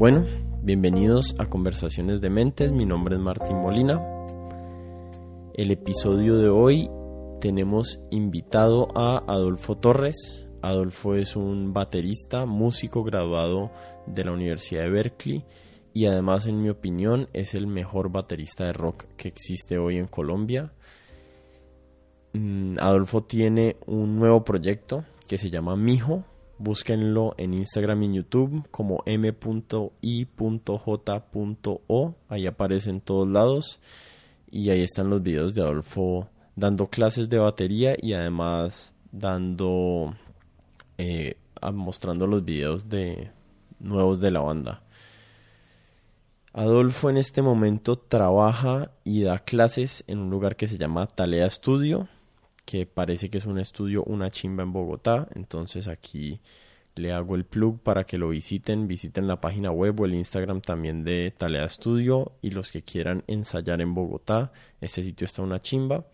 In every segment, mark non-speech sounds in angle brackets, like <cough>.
Bueno, bienvenidos a Conversaciones de Mentes, mi nombre es Martín Molina. El episodio de hoy tenemos invitado a Adolfo Torres. Adolfo es un baterista, músico graduado de la Universidad de Berkeley y además en mi opinión es el mejor baterista de rock que existe hoy en Colombia. Mm, Adolfo tiene un nuevo proyecto que se llama Mijo. Búsquenlo en Instagram y en YouTube como m.i.j.o. Ahí aparece en todos lados. Y ahí están los videos de Adolfo dando clases de batería y además dando eh, mostrando los videos de nuevos de la banda. Adolfo en este momento trabaja y da clases en un lugar que se llama Talea Studio, que parece que es un estudio, una chimba en Bogotá. Entonces aquí le hago el plug para que lo visiten. Visiten la página web o el Instagram también de Talea Studio. Y los que quieran ensayar en Bogotá, ese sitio está una chimba.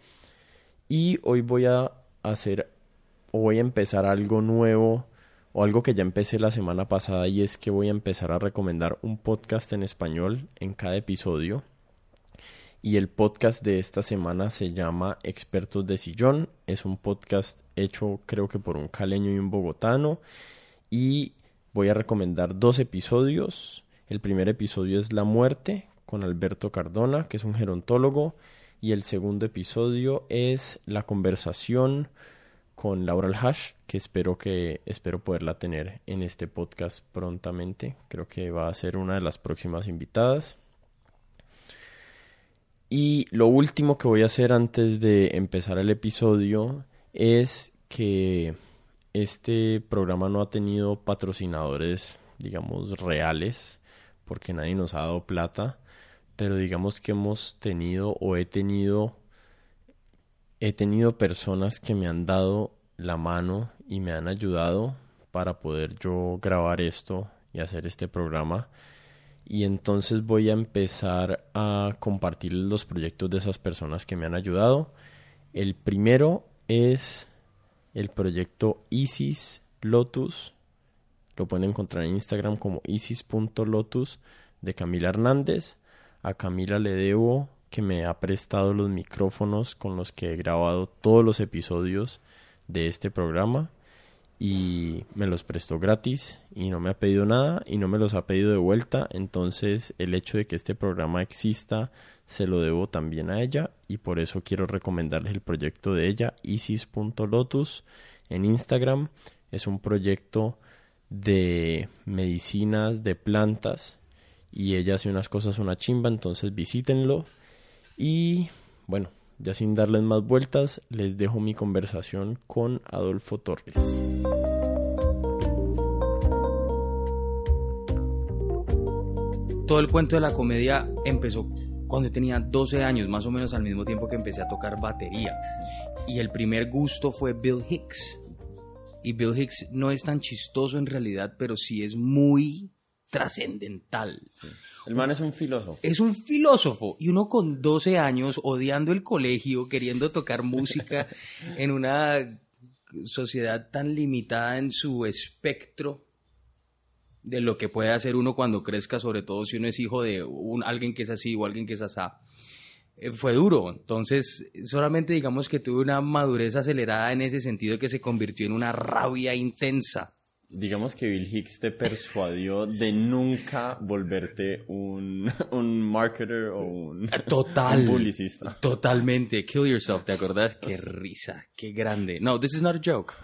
Y hoy voy a hacer o voy a empezar algo nuevo o algo que ya empecé la semana pasada y es que voy a empezar a recomendar un podcast en español en cada episodio. Y el podcast de esta semana se llama Expertos de Sillón. Es un podcast hecho creo que por un caleño y un bogotano. Y voy a recomendar dos episodios. El primer episodio es La muerte con Alberto Cardona, que es un gerontólogo. Y el segundo episodio es La conversación con Laura Hash, que espero que espero poderla tener en este podcast prontamente. Creo que va a ser una de las próximas invitadas. Y lo último que voy a hacer antes de empezar el episodio es que este programa no ha tenido patrocinadores, digamos, reales, porque nadie nos ha dado plata, pero digamos que hemos tenido o he tenido he tenido personas que me han dado la mano y me han ayudado para poder yo grabar esto y hacer este programa. Y entonces voy a empezar a compartir los proyectos de esas personas que me han ayudado. El primero es el proyecto Isis Lotus. Lo pueden encontrar en Instagram como isis.lotus de Camila Hernández. A Camila le debo que me ha prestado los micrófonos con los que he grabado todos los episodios de este programa y me los prestó gratis y no me ha pedido nada y no me los ha pedido de vuelta. Entonces el hecho de que este programa exista se lo debo también a ella y por eso quiero recomendarles el proyecto de ella isis.lotus en Instagram. Es un proyecto de medicinas de plantas y ella hace unas cosas una chimba entonces visítenlo. Y bueno, ya sin darles más vueltas, les dejo mi conversación con Adolfo Torres. Todo el cuento de la comedia empezó cuando tenía 12 años, más o menos al mismo tiempo que empecé a tocar batería. Y el primer gusto fue Bill Hicks. Y Bill Hicks no es tan chistoso en realidad, pero sí es muy trascendental. El man es un filósofo. Es un filósofo. Y uno con 12 años odiando el colegio, queriendo tocar música <laughs> en una sociedad tan limitada en su espectro de lo que puede hacer uno cuando crezca, sobre todo si uno es hijo de un, alguien que es así o alguien que es asá. Eh, fue duro, entonces solamente digamos que tuve una madurez acelerada en ese sentido que se convirtió en una rabia intensa digamos que Bill Hicks te persuadió de nunca volverte un, <laughs> un marketer o un, Total, <laughs> publicista. Totalmente. Kill yourself, ¿te acordás? Qué risa, qué grande. No, this is not a joke.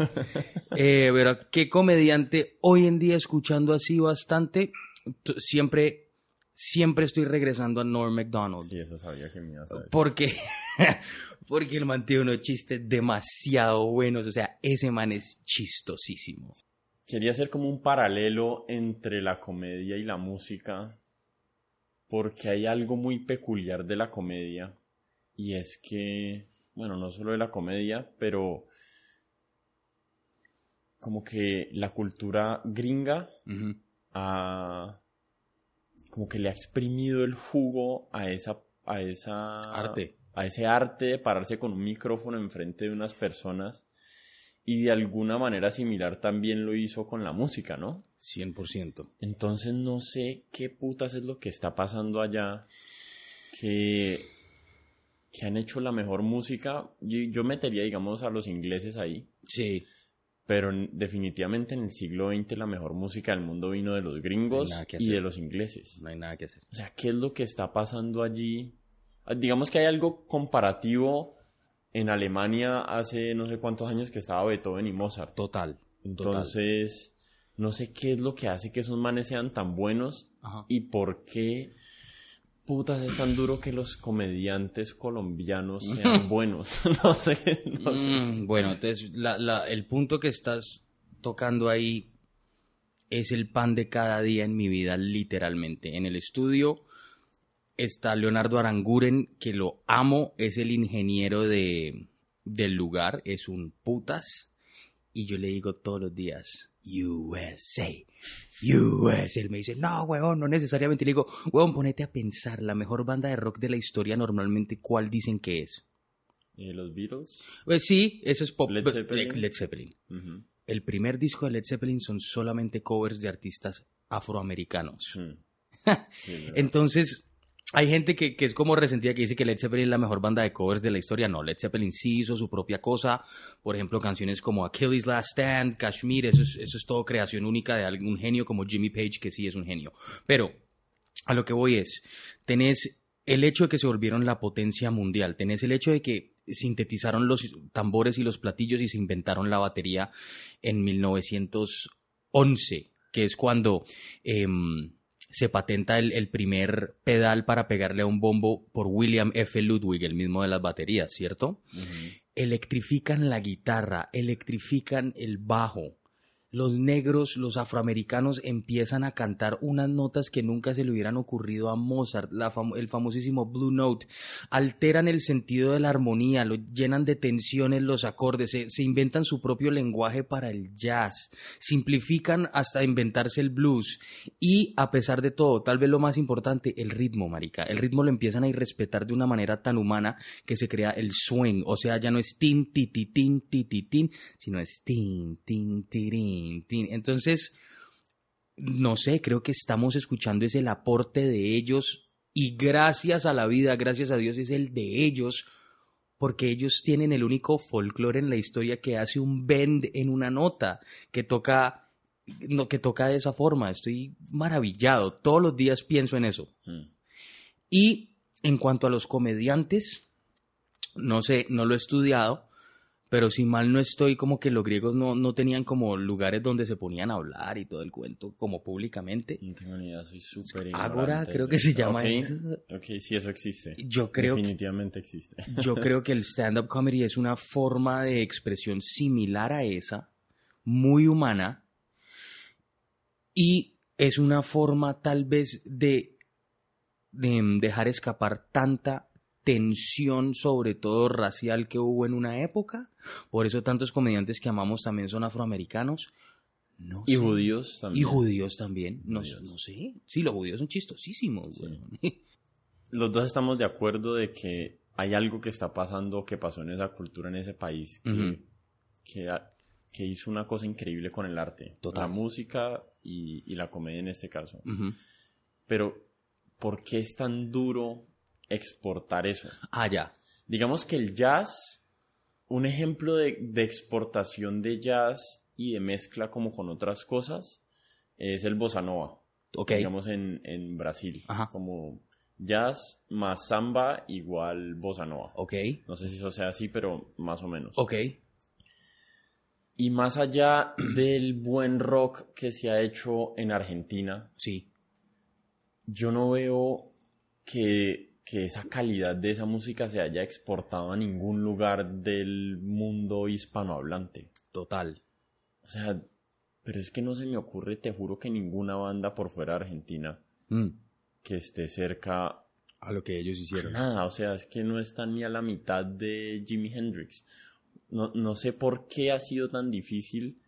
eh, pero qué comediante hoy en día escuchando así bastante, siempre siempre estoy regresando a Norm MacDonald. Sí, eso sabía que me iba a saber. Porque, <laughs> porque el man tiene unos chistes demasiado buenos. O sea, ese man es chistosísimo quería hacer como un paralelo entre la comedia y la música, porque hay algo muy peculiar de la comedia, y es que, bueno, no solo de la comedia, pero como que la cultura gringa ha, como que le ha exprimido el jugo a esa, a esa arte. A ese arte de pararse con un micrófono enfrente de unas personas y de alguna manera similar también lo hizo con la música, ¿no? 100%. Entonces no sé qué putas es lo que está pasando allá que, que han hecho la mejor música. Yo, yo metería, digamos, a los ingleses ahí. Sí. Pero en- definitivamente en el siglo XX la mejor música del mundo vino de los gringos que y de los ingleses. No hay nada que hacer. O sea, ¿qué es lo que está pasando allí? Ah, Digamos que hay algo comparativo en Alemania hace no sé cuántos años que estaba Beethoven y Mozart. Total. Entonces, no sé qué es lo que hace que esos manes sean tan buenos Ajá. y por qué putas es tan duro que los comediantes colombianos sean <laughs> buenos. <laughs> no sé, no sé. Mm, bueno, entonces la- la- el punto que estás tocando ahí es el pan de cada día en mi vida, literalmente. En el estudio está Leonardo Aranguren, que lo amo, es el ingeniero de, del lugar, es un putas. Y yo le digo todos los días, USA, USA. Él me dice, no, huevón, no necesariamente. Le digo, huevón, ponete a pensar, la mejor banda de rock de la historia normalmente, ¿cuál dicen que es? Eh, los Beatles. Pues sí, eso es pop. Led Zeppelin. Led Zeppelin. El primer disco de Led Zeppelin son solamente covers de artistas afroamericanos. Mm. <laughs> Sí, ¿verdad? Entonces, hay gente que, que es como resentida que dice que Led Zeppelin es la mejor banda de covers de la historia. No, Led Zeppelin sí hizo su propia cosa. Por ejemplo, canciones como Achilles Last Stand, Kashmir, eso es, eso es todo creación única de algún genio como Jimmy Page, que sí es un genio. Pero a lo que voy es, tenés el hecho de que se volvieron la potencia mundial, tenés el hecho de que sintetizaron los tambores y los platillos y se inventaron la batería en 1911, que es cuando em, se patenta el, el primer pedal para pegarle a un bombo por William F. Ludwig, el mismo de las baterías, ¿cierto? Electrifican la guitarra, electrifican el bajo. Los negros, los afroamericanos empiezan a cantar unas notas que nunca se le hubieran ocurrido a Mozart, el famosísimo Blue Note. Alteran el sentido de la armonía, lo llenan de tensiones los acordes, se, se inventan su propio lenguaje para el jazz, simplifican hasta inventarse el blues. Y a pesar de todo, tal vez lo más importante, el ritmo, marica. El ritmo lo empiezan a irrespetar de una manera tan humana que se crea el swing, o sea, ya no es tin, ti, ti, tin, ti, ti, tin, sino es tin, tin, tirin, tin. Entonces, no sé, creo que estamos escuchando es el aporte de ellos y gracias a la vida, gracias a Dios es el de ellos, porque ellos tienen el único folclore en la historia que hace un bend en una nota, que toca, no, que toca de esa forma. Estoy maravillado, todos los días pienso en eso. Mm. Y en cuanto a los comediantes, no sé, no lo he estudiado, pero si mal no estoy, como que los griegos no, no tenían como lugares donde se ponían a hablar y todo el cuento, como públicamente. No tengo ni idea, soy súper Ágora, creo que se llama eso. Ok, sí, eso existe. Yo creo, que, Definitivamente existe. yo <laughs> creo que el stand-up comedy es una forma de expresión similar a esa, muy humana, y es una forma tal vez de, de mm, dejar escapar tanta tensión, sobre todo racial, que hubo en una época. Por eso tantos comediantes que amamos también son afroamericanos. No Y sé. judíos Y también. judíos también. No, Judíos. no sé. Sí, los judíos son chistosísimos. Sí. <laughs> Los dos estamos de acuerdo de que hay algo que está pasando, que pasó en esa cultura, en ese país, que, que, hizo una cosa increíble con el arte. Total. La música y, y la comedia en este caso. Pero, ¿por qué es tan duro exportar eso? Ah, ya. Digamos que el jazz, un ejemplo de, de exportación de jazz y de mezcla como con otras cosas, es el bossa nova. Ok. Digamos en, en Brasil. Ajá. Como jazz más samba igual bossa nova. Ok. No sé si eso sea así, pero más o menos. Ok. Y más allá <clears throat> del buen rock que se ha hecho en Argentina, Sí. yo no veo que, que esa calidad de esa música se haya exportado a ningún lugar del mundo hispanohablante. Total. O sea, pero es que no se me ocurre, te juro que ninguna banda por fuera de Argentina Mm. que esté cerca A lo que ellos hicieron. nada. O sea, es que no están ni a la mitad de Jimi Hendrix. No, no sé por qué ha sido tan difícil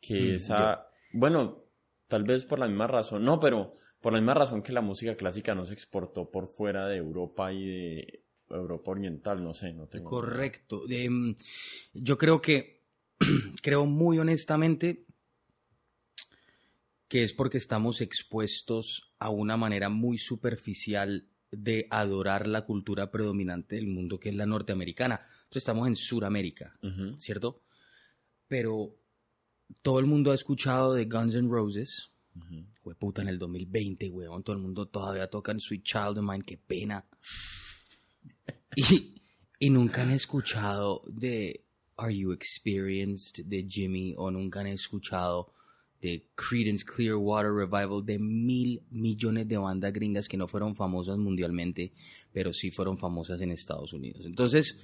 que Mm, esa... Bueno, tal vez por la misma razón. No, pero por la misma razón que la música clásica no se exportó por fuera de Europa y de Europa Oriental. No sé, no tengo... Correcto. Em, yo creo que <clears throat> creo muy honestamente que es porque estamos expuestos a una manera muy superficial de adorar la cultura predominante del mundo, que es la norteamericana. Entonces estamos en Sudamérica. ¿cierto? Pero todo el mundo ha escuchado de Guns N' Roses. Ujú. Fue puta en el 2020, weón. Todo el mundo todavía toca en Sweet Child of Mine, qué pena. <laughs> Y, y nunca han escuchado de Are You Experienced de Jimmy o nunca han escuchado de Creedence Clearwater Revival de mil millones de bandas gringas que no fueron famosas mundialmente, pero sí fueron famosas en Estados Unidos. Entonces,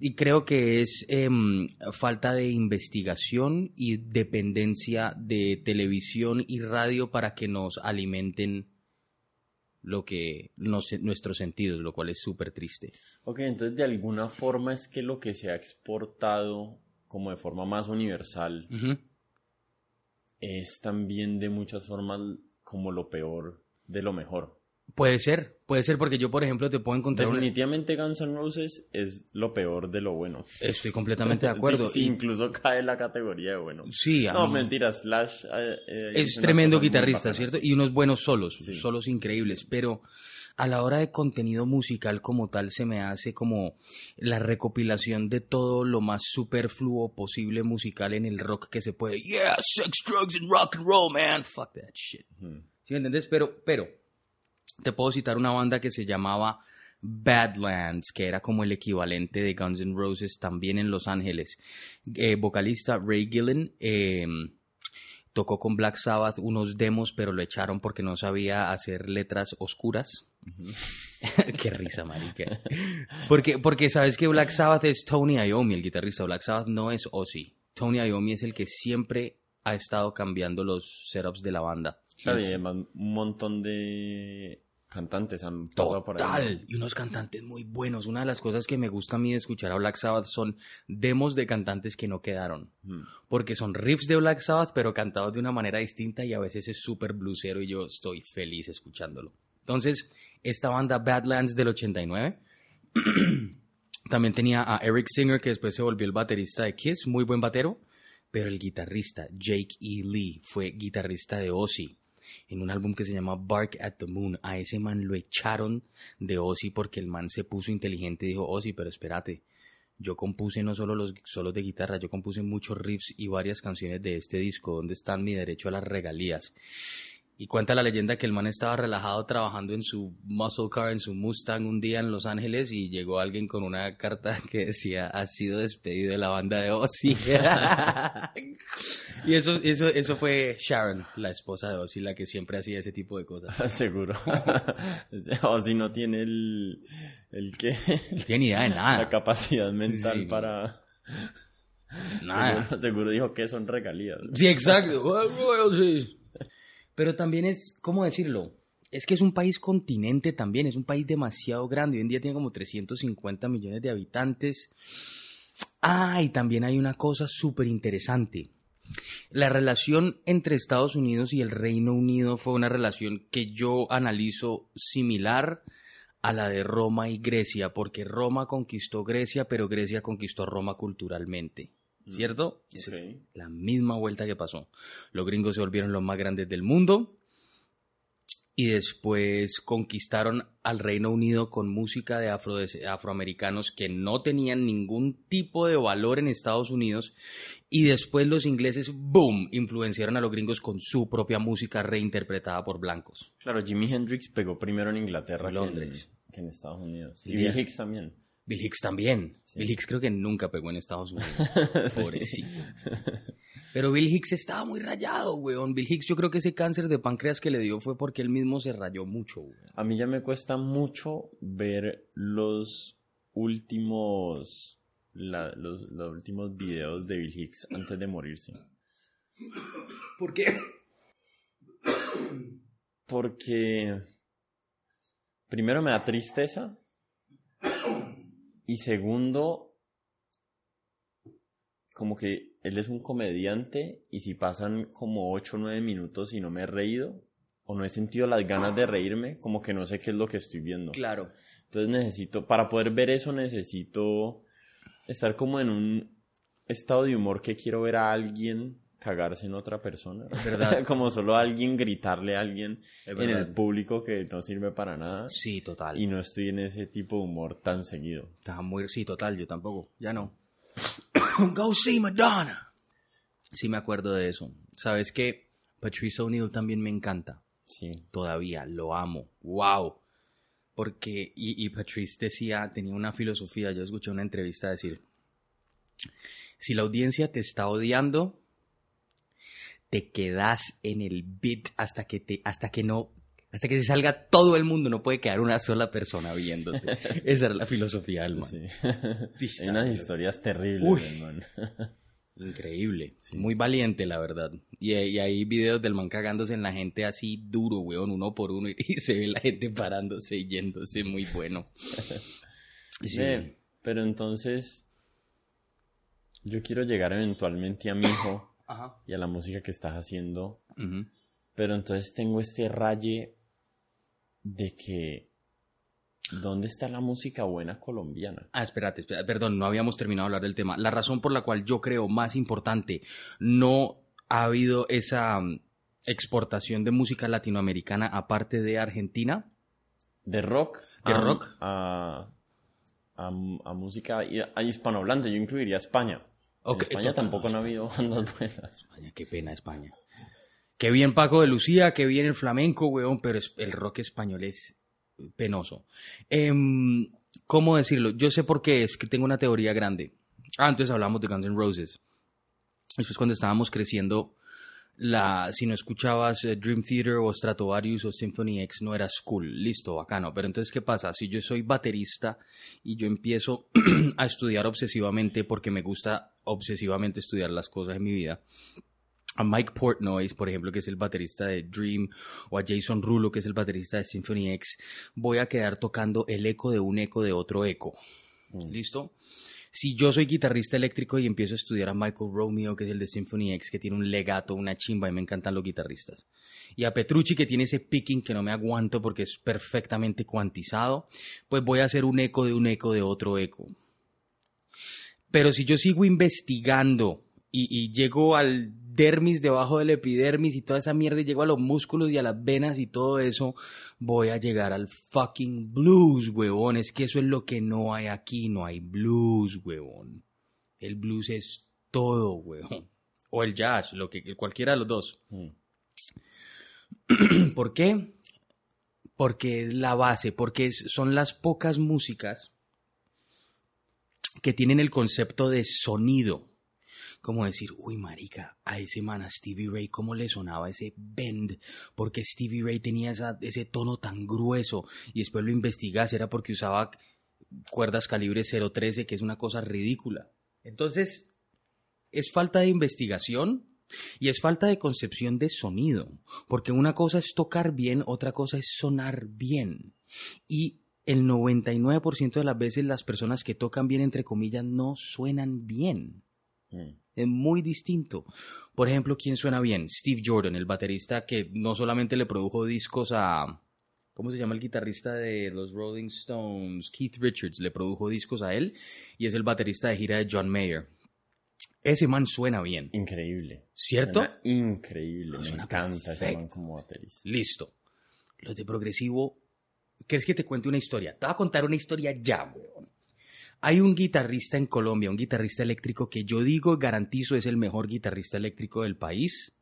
y creo que es em, falta de investigación y dependencia de televisión y radio para que nos alimenten lo que nos- nuestros sentidos, lo cual es súper triste. Ok, entonces de alguna forma es que lo que se ha exportado como de forma más universal es también de muchas formas como lo peor de lo mejor. Puede ser, puede ser porque yo, por ejemplo, te puedo encontrar... una- Definitivamente Guns N' Roses es lo peor de lo bueno. Estoy completamente de <laughs> acuerdo. Sí, sí, Y- incluso cae en la categoría de bueno. Sí, a No, mí- mentira, Slash. eh, eh, es tremendo guitarrista. ¿cierto? Y unos buenos solos, Sí. solos increíbles, pero a la hora de contenido musical como tal se me hace como la recopilación de todo lo más superfluo posible musical en el rock que se puede. Yeah, sex, drugs and rock and roll, man. Fuck that shit. ¿Sí me entendés? Pero, pero, te puedo citar una banda que se llamaba Badlands, que era como el equivalente de Guns N' Roses también en Los Ángeles. Eh, vocalista Ray Gillen eh, tocó con Black Sabbath unos demos, pero lo echaron porque no sabía hacer letras oscuras. <laughs> Qué risa, marica. Porque, porque sabes que Black Sabbath es Tony Iommi, el guitarrista. Black Sabbath no es Ozzy. Tony Iommi es el que siempre ha estado cambiando los setups de la banda. Claro, Y además un montón de cantantes han pasado por ahí. Total. Y unos cantantes muy buenos. Una de las cosas que me gusta a mí de escuchar a Black Sabbath son demos de cantantes que no quedaron. Ujú. Porque son riffs de Black Sabbath, pero cantados de una manera distinta y a veces es súper blusero y yo estoy feliz escuchándolo. Entonces, esta banda Badlands del 89 <clears throat> también tenía a Eric Singer, que después se volvió el baterista de Kiss, muy buen batero, pero el guitarrista Jake E. Lee fue guitarrista de Ozzy en un álbum que se llama Bark at the Moon. A ese man lo echaron de Ozzy porque el man se puso inteligente y dijo, Ozzy, pero espérate, yo compuse no solo los solos de guitarra, yo compuse muchos riffs y varias canciones de este disco, ¿dónde están mi derecho a las regalías? Y cuenta la leyenda que el man estaba relajado trabajando en su muscle car, en su Mustang un día en Los Ángeles y llegó alguien con una carta <laughs> que decía, ha sido despedido de la banda de Ozzy. <laughs> y eso, eso, eso fue Sharon, la esposa de Ozzy, la que siempre hacía ese tipo de cosas. <laughs> Seguro. o si no tiene el, el que No tiene idea de la nada. capacidad mental Sí. para Nada. seguro, seguro dijo que son regalías. Sí, exacto. Pero también es, ¿cómo decirlo? Es que es un país continente también, es un país demasiado grande. Hoy en día tiene como 350 millones de habitantes. Ah, y también hay una cosa súper interesante. La relación entre Estados Unidos y el Reino Unido fue una relación que yo analizo similar a la de Roma y Grecia, porque Roma conquistó Grecia, pero Grecia conquistó Roma culturalmente. ¿Cierto? Esa es la misma vuelta que pasó. Los gringos se volvieron los más grandes del mundo y después conquistaron al Reino Unido con música de afro- afroamericanos que no tenían ningún tipo de valor en Estados Unidos y después los ingleses, boom, influenciaron a los gringos con su propia música reinterpretada por blancos. Claro, Jimi Hendrix pegó primero en Inglaterra En que en- Londres. Que, en, Estados Unidos. El Y Bill Hicks también. Bill Hicks también. Sí. Bill Hicks creo que nunca pegó en Estados Unidos. <laughs> Pobrecito. Pero Bill Hicks estaba muy rayado, weón. Bill Hicks yo creo que ese cáncer de páncreas que le dio fue porque él mismo se rayó mucho, weón. A mí ya me cuesta mucho ver los últimos la- los, los últimos videos de Bill Hicks antes de morirse. ¿Por qué? Porque primero me da tristeza y segundo como que él es un comediante y si pasan como 8 o 9 minutos y no me he reído o no he sentido las ganas de reírme, como que no sé qué es lo que estoy viendo. Claro. Entonces necesito, para poder ver eso necesito estar como en un estado de humor que quiero ver a alguien cagarse en otra persona. Es verdad. <laughs> Como solo a alguien gritarle a alguien en el público que no sirve para nada. Sí, total. Y no estoy en ese tipo de humor tan seguido. Estaba muy... Sí, total, yo tampoco. Ya no. <coughs> Go see Madonna. Sí me acuerdo de eso. ¿Sabes qué? Patrice O'Neill también me encanta. Sí. Todavía, lo amo. ¡Wow! Porque, y, y Patrice decía, tenía una filosofía, yo escuché una entrevista decir, si la audiencia te está odiando, te quedas en el beat hasta que te, hasta que no, hasta que se salga todo el mundo, no puede quedar una sola persona viéndote. <laughs> Esa era la filosofía del man. Sí. <laughs> Hay unas historias terribles, Uy. del man. <laughs> Increíble. Sí. Muy valiente, la verdad. Y, y hay videos del man cagándose en la gente así duro, weón, uno por uno, y, se ve la gente parándose y yéndose, muy bueno. Sí. Pero entonces yo quiero llegar eventualmente a mi hijo Ajá. y a la música que estás haciendo, pero entonces tengo este raye de que ¿dónde está la música buena colombiana? Ah, espérate, espérate, perdón, no habíamos terminado de hablar del tema. La razón por la cual yo creo más importante, no ha habido esa mm, exportación de música latinoamericana aparte de Argentina. De rock ¿De a, rock? a, a, a música hispanohablante, yo incluiría España. En España tampoco han habido bandas buenas. España, qué pena España. Qué bien Paco de Lucía, qué bien el flamenco, weón, pero el rock español es penoso. Em, ¿Cómo decirlo? Yo sé por qué, es que tengo una teoría grande. Ah, entonces hablamos de Guns N' Roses. Después cuando estábamos creciendo, la, si no escuchabas eh, Dream Theater o Stratovarius o Symphony X no eras cool, listo, bacano. Pero entonces, ¿qué pasa? Si yo soy baterista y yo empiezo <clears throat> a estudiar obsesivamente porque me gusta obsesivamente estudiar las cosas en mi vida, a Mike Portnoy, por ejemplo, que es el baterista de Dream, o a Jason Rulo, que es el baterista de Symphony X, voy a quedar tocando el eco de un eco de otro eco. Mm. ¿Listo? Si yo soy guitarrista eléctrico y empiezo a estudiar a Michael Romeo, que es el de Symphony X, que tiene un legato, una chimba, y me encantan los guitarristas. Y a Petrucci, que tiene ese picking que no me aguanto porque es perfectamente cuantizado, pues voy a hacer un eco de un eco de otro eco. Pero si yo sigo investigando y, y llego al dermis debajo del epidermis y toda esa mierda y llego a los músculos y a las venas y todo eso, voy a llegar al fucking blues, huevón. Es que eso es lo que no hay aquí, no hay blues, huevón. El blues es todo, huevón. O el jazz, lo que cualquiera de los dos. Mm. <clears throat> ¿Por qué? Porque es la base, porque es- son las pocas músicas que tienen el concepto de sonido. Como decir, uy, marica, a ese man, a Stevie Ray, ¿cómo le sonaba ese bend? Porque Stevie Ray tenía ese tono tan grueso. Y después lo investigas, era porque usaba cuerdas calibre 013, que es una cosa ridícula. Entonces, es falta de investigación y es falta de concepción de sonido, porque una cosa es tocar bien, otra cosa es sonar bien. Y el 99% de las veces las personas que tocan bien, entre comillas, no suenan bien. Mm. Es muy distinto. Por ejemplo, ¿quién suena bien? Steve Jordan, el baterista que no solamente le produjo discos a... ¿Cómo se llama el guitarrista de los Rolling Stones? Keith Richards le produjo discos a él y es el baterista de gira de John Mayer. Ese man suena bien, Increíble. ¿cierto? Suena increíble. Me Suena encanta ese man como baterista. Listo. Los de progresivo. ¿Quieres que te cuente una historia? Te voy a contar una historia ya, weón. Hay un guitarrista en Colombia, un guitarrista eléctrico que yo digo, garantizo, es el mejor guitarrista eléctrico del país.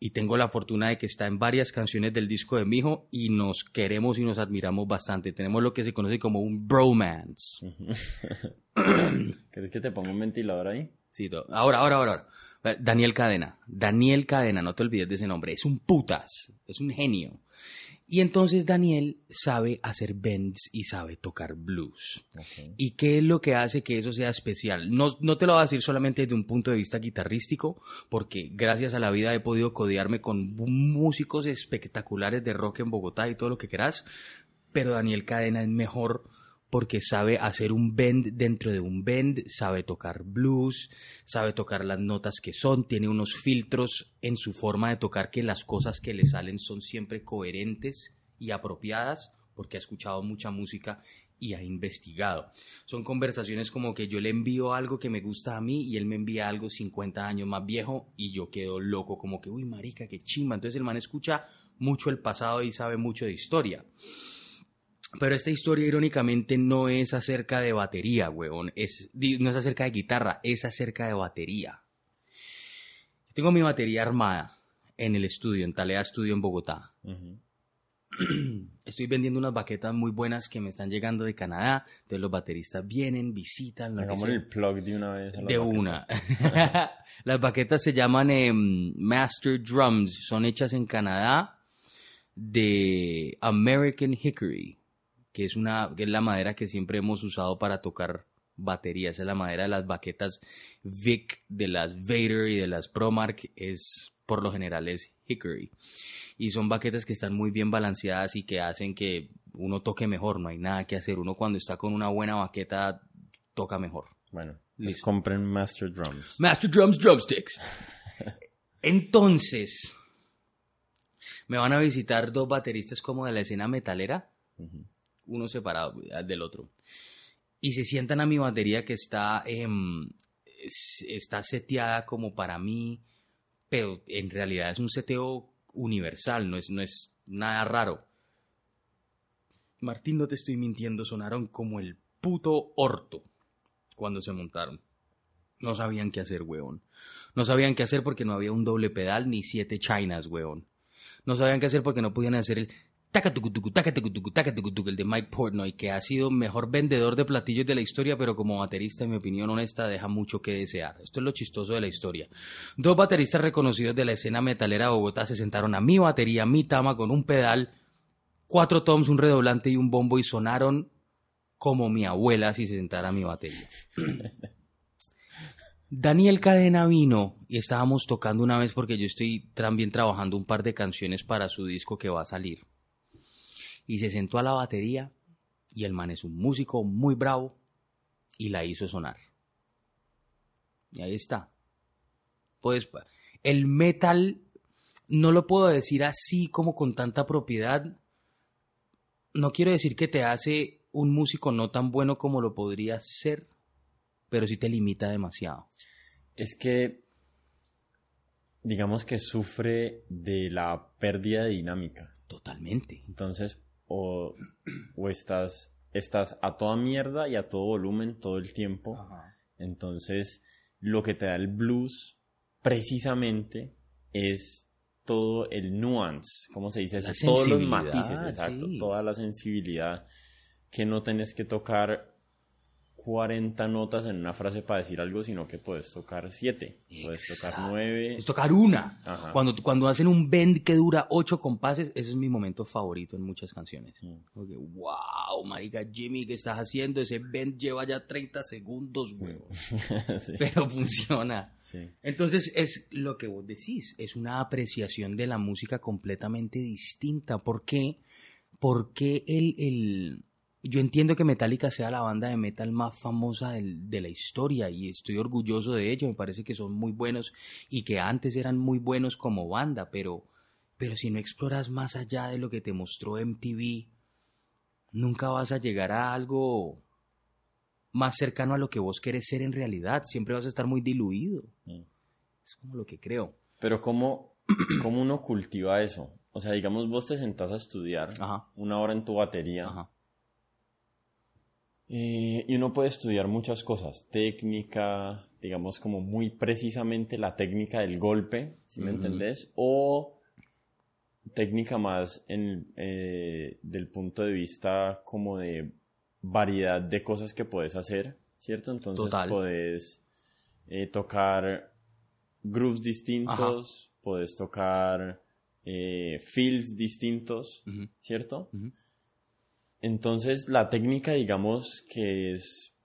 Y tengo la fortuna de que está en varias canciones del disco de mi hijo y nos queremos y nos admiramos bastante. Tenemos lo que se conoce como un bromance. <laughs> ¿Quieres que te ponga un ventilador ahí? Sí, ahora, ahora, ahora. ahora. Eh, Daniel Cadena. Daniel Cadena, no te olvides de ese nombre. Es un putas. Es un genio. Y entonces Daniel sabe hacer bends y sabe tocar blues. ¿Y qué es lo que hace que eso sea especial? No, no te lo voy a decir solamente desde un punto de vista guitarrístico, porque gracias a la vida he podido codearme con músicos espectaculares de rock en Bogotá y todo lo que quieras, pero Daniel Cadena es mejor porque sabe hacer un bend dentro de un bend, sabe tocar blues, sabe tocar las notas que son, tiene unos filtros en su forma de tocar que las cosas que le salen son siempre coherentes y apropiadas, porque ha escuchado mucha música y ha investigado. Son conversaciones como que yo le envío algo que me gusta a mí y él me envía algo 50 años más viejo y yo quedo loco, como que, uy, marica, qué chimba. Entonces el man escucha mucho el pasado y sabe mucho de historia. Pero esta historia, irónicamente, no es acerca de batería, weón. Es, no es acerca de guitarra, es acerca de batería. Tengo mi batería armada en el estudio, en Talea Studio en Bogotá. <clears throat> Estoy vendiendo unas baquetas muy buenas que me están llegando de Canadá. Entonces los bateristas vienen, visitan. Hagamos el plug de una vez. de una. <laughs> <laughs> las baquetas se llaman em, Master Drums. Son hechas en Canadá de American Hickory, que es, una, que es la madera que siempre hemos usado para tocar baterías. Es la madera de las baquetas Vic, de las Vader y de las Promark. Es, por lo general, es Hickory y son baquetas que están muy bien balanceadas y que hacen que uno toque mejor, no hay nada que hacer. Uno cuando está con una buena baqueta toca mejor. Bueno, les compren Master Drums. Master Drums Drumsticks. <laughs> Entonces, me van a visitar dos bateristas como de la escena metalera, uno separado del otro. Y se sientan a mi batería que está, em, está seteada como para mí, pero en realidad es un seteo universal, no es, no es nada raro. Martín, no te estoy mintiendo, sonaron como el puto orto cuando se montaron. No sabían qué hacer, weón. No sabían qué hacer porque no había un doble pedal ni siete chinas, weón. No sabían qué hacer porque no podían hacer el el de Mike Portnoy, que ha sido mejor vendedor de platillos de la historia, pero como baterista, en mi opinión honesta, deja mucho que desear. Esto es lo chistoso de la historia. Dos bateristas reconocidos de la escena metalera de Bogotá se sentaron a mi batería, mi tama, con un pedal, cuatro toms, un redoblante y un bombo, y sonaron como mi abuela si se sentara a mi batería. <clears throat> Daniel Cadena vino y estábamos tocando una vez porque yo estoy también trabajando un par de canciones para su disco que va a salir y se sentó a la batería y el man es un músico muy bravo y la hizo sonar. Y ahí está. Pues el metal no lo puedo decir así como con tanta propiedad. No quiero decir que te hace un músico no tan bueno como lo podría ser, pero sí te limita demasiado. Es que digamos que sufre de la pérdida de dinámica. Totalmente. Entonces, o, estás, estás a toda mierda y a todo volumen todo el tiempo. Entonces, lo que te da el blues precisamente es todo el nuance, ¿cómo se dice eso? Todos los matices, exacto, toda la sensibilidad que no tenés que tocar 40 notas en una frase para decir algo, sino que puedes tocar 7, puedes tocar 9. Puedes tocar una. Cuando, cuando hacen un bend que dura 8 compases, ese es mi momento favorito en muchas canciones. Mm. wow, marica, Jimmy, ¿qué estás haciendo? Ese bend lleva ya 30 segundos, güey. <laughs> Pero funciona. Entonces es lo que vos decís, es una apreciación de la música completamente distinta. ¿Por qué? Porque el, el yo entiendo que Metallica sea la banda de metal más famosa de la historia y estoy orgulloso de ello, me parece que son muy buenos y que antes eran muy buenos como banda, pero, pero si no exploras más allá de lo que te mostró MTV, nunca vas a llegar a algo más cercano a lo que vos querés ser en realidad, siempre vas a estar muy diluido. Mm. Es como lo que creo. Pero ¿cómo, <clears throat> cómo uno cultiva eso? O sea, digamos, vos te sentás a estudiar una hora en tu batería. Ajá eh, y uno puede estudiar muchas cosas, técnica, digamos como muy precisamente la técnica del golpe, si me entendés, o técnica más en, eh, del punto de vista como de variedad de cosas que puedes hacer, ¿cierto? Entonces puedes eh, tocar grooves distintos, puedes tocar fields distintos, ¿cierto? Entonces, la técnica, digamos que es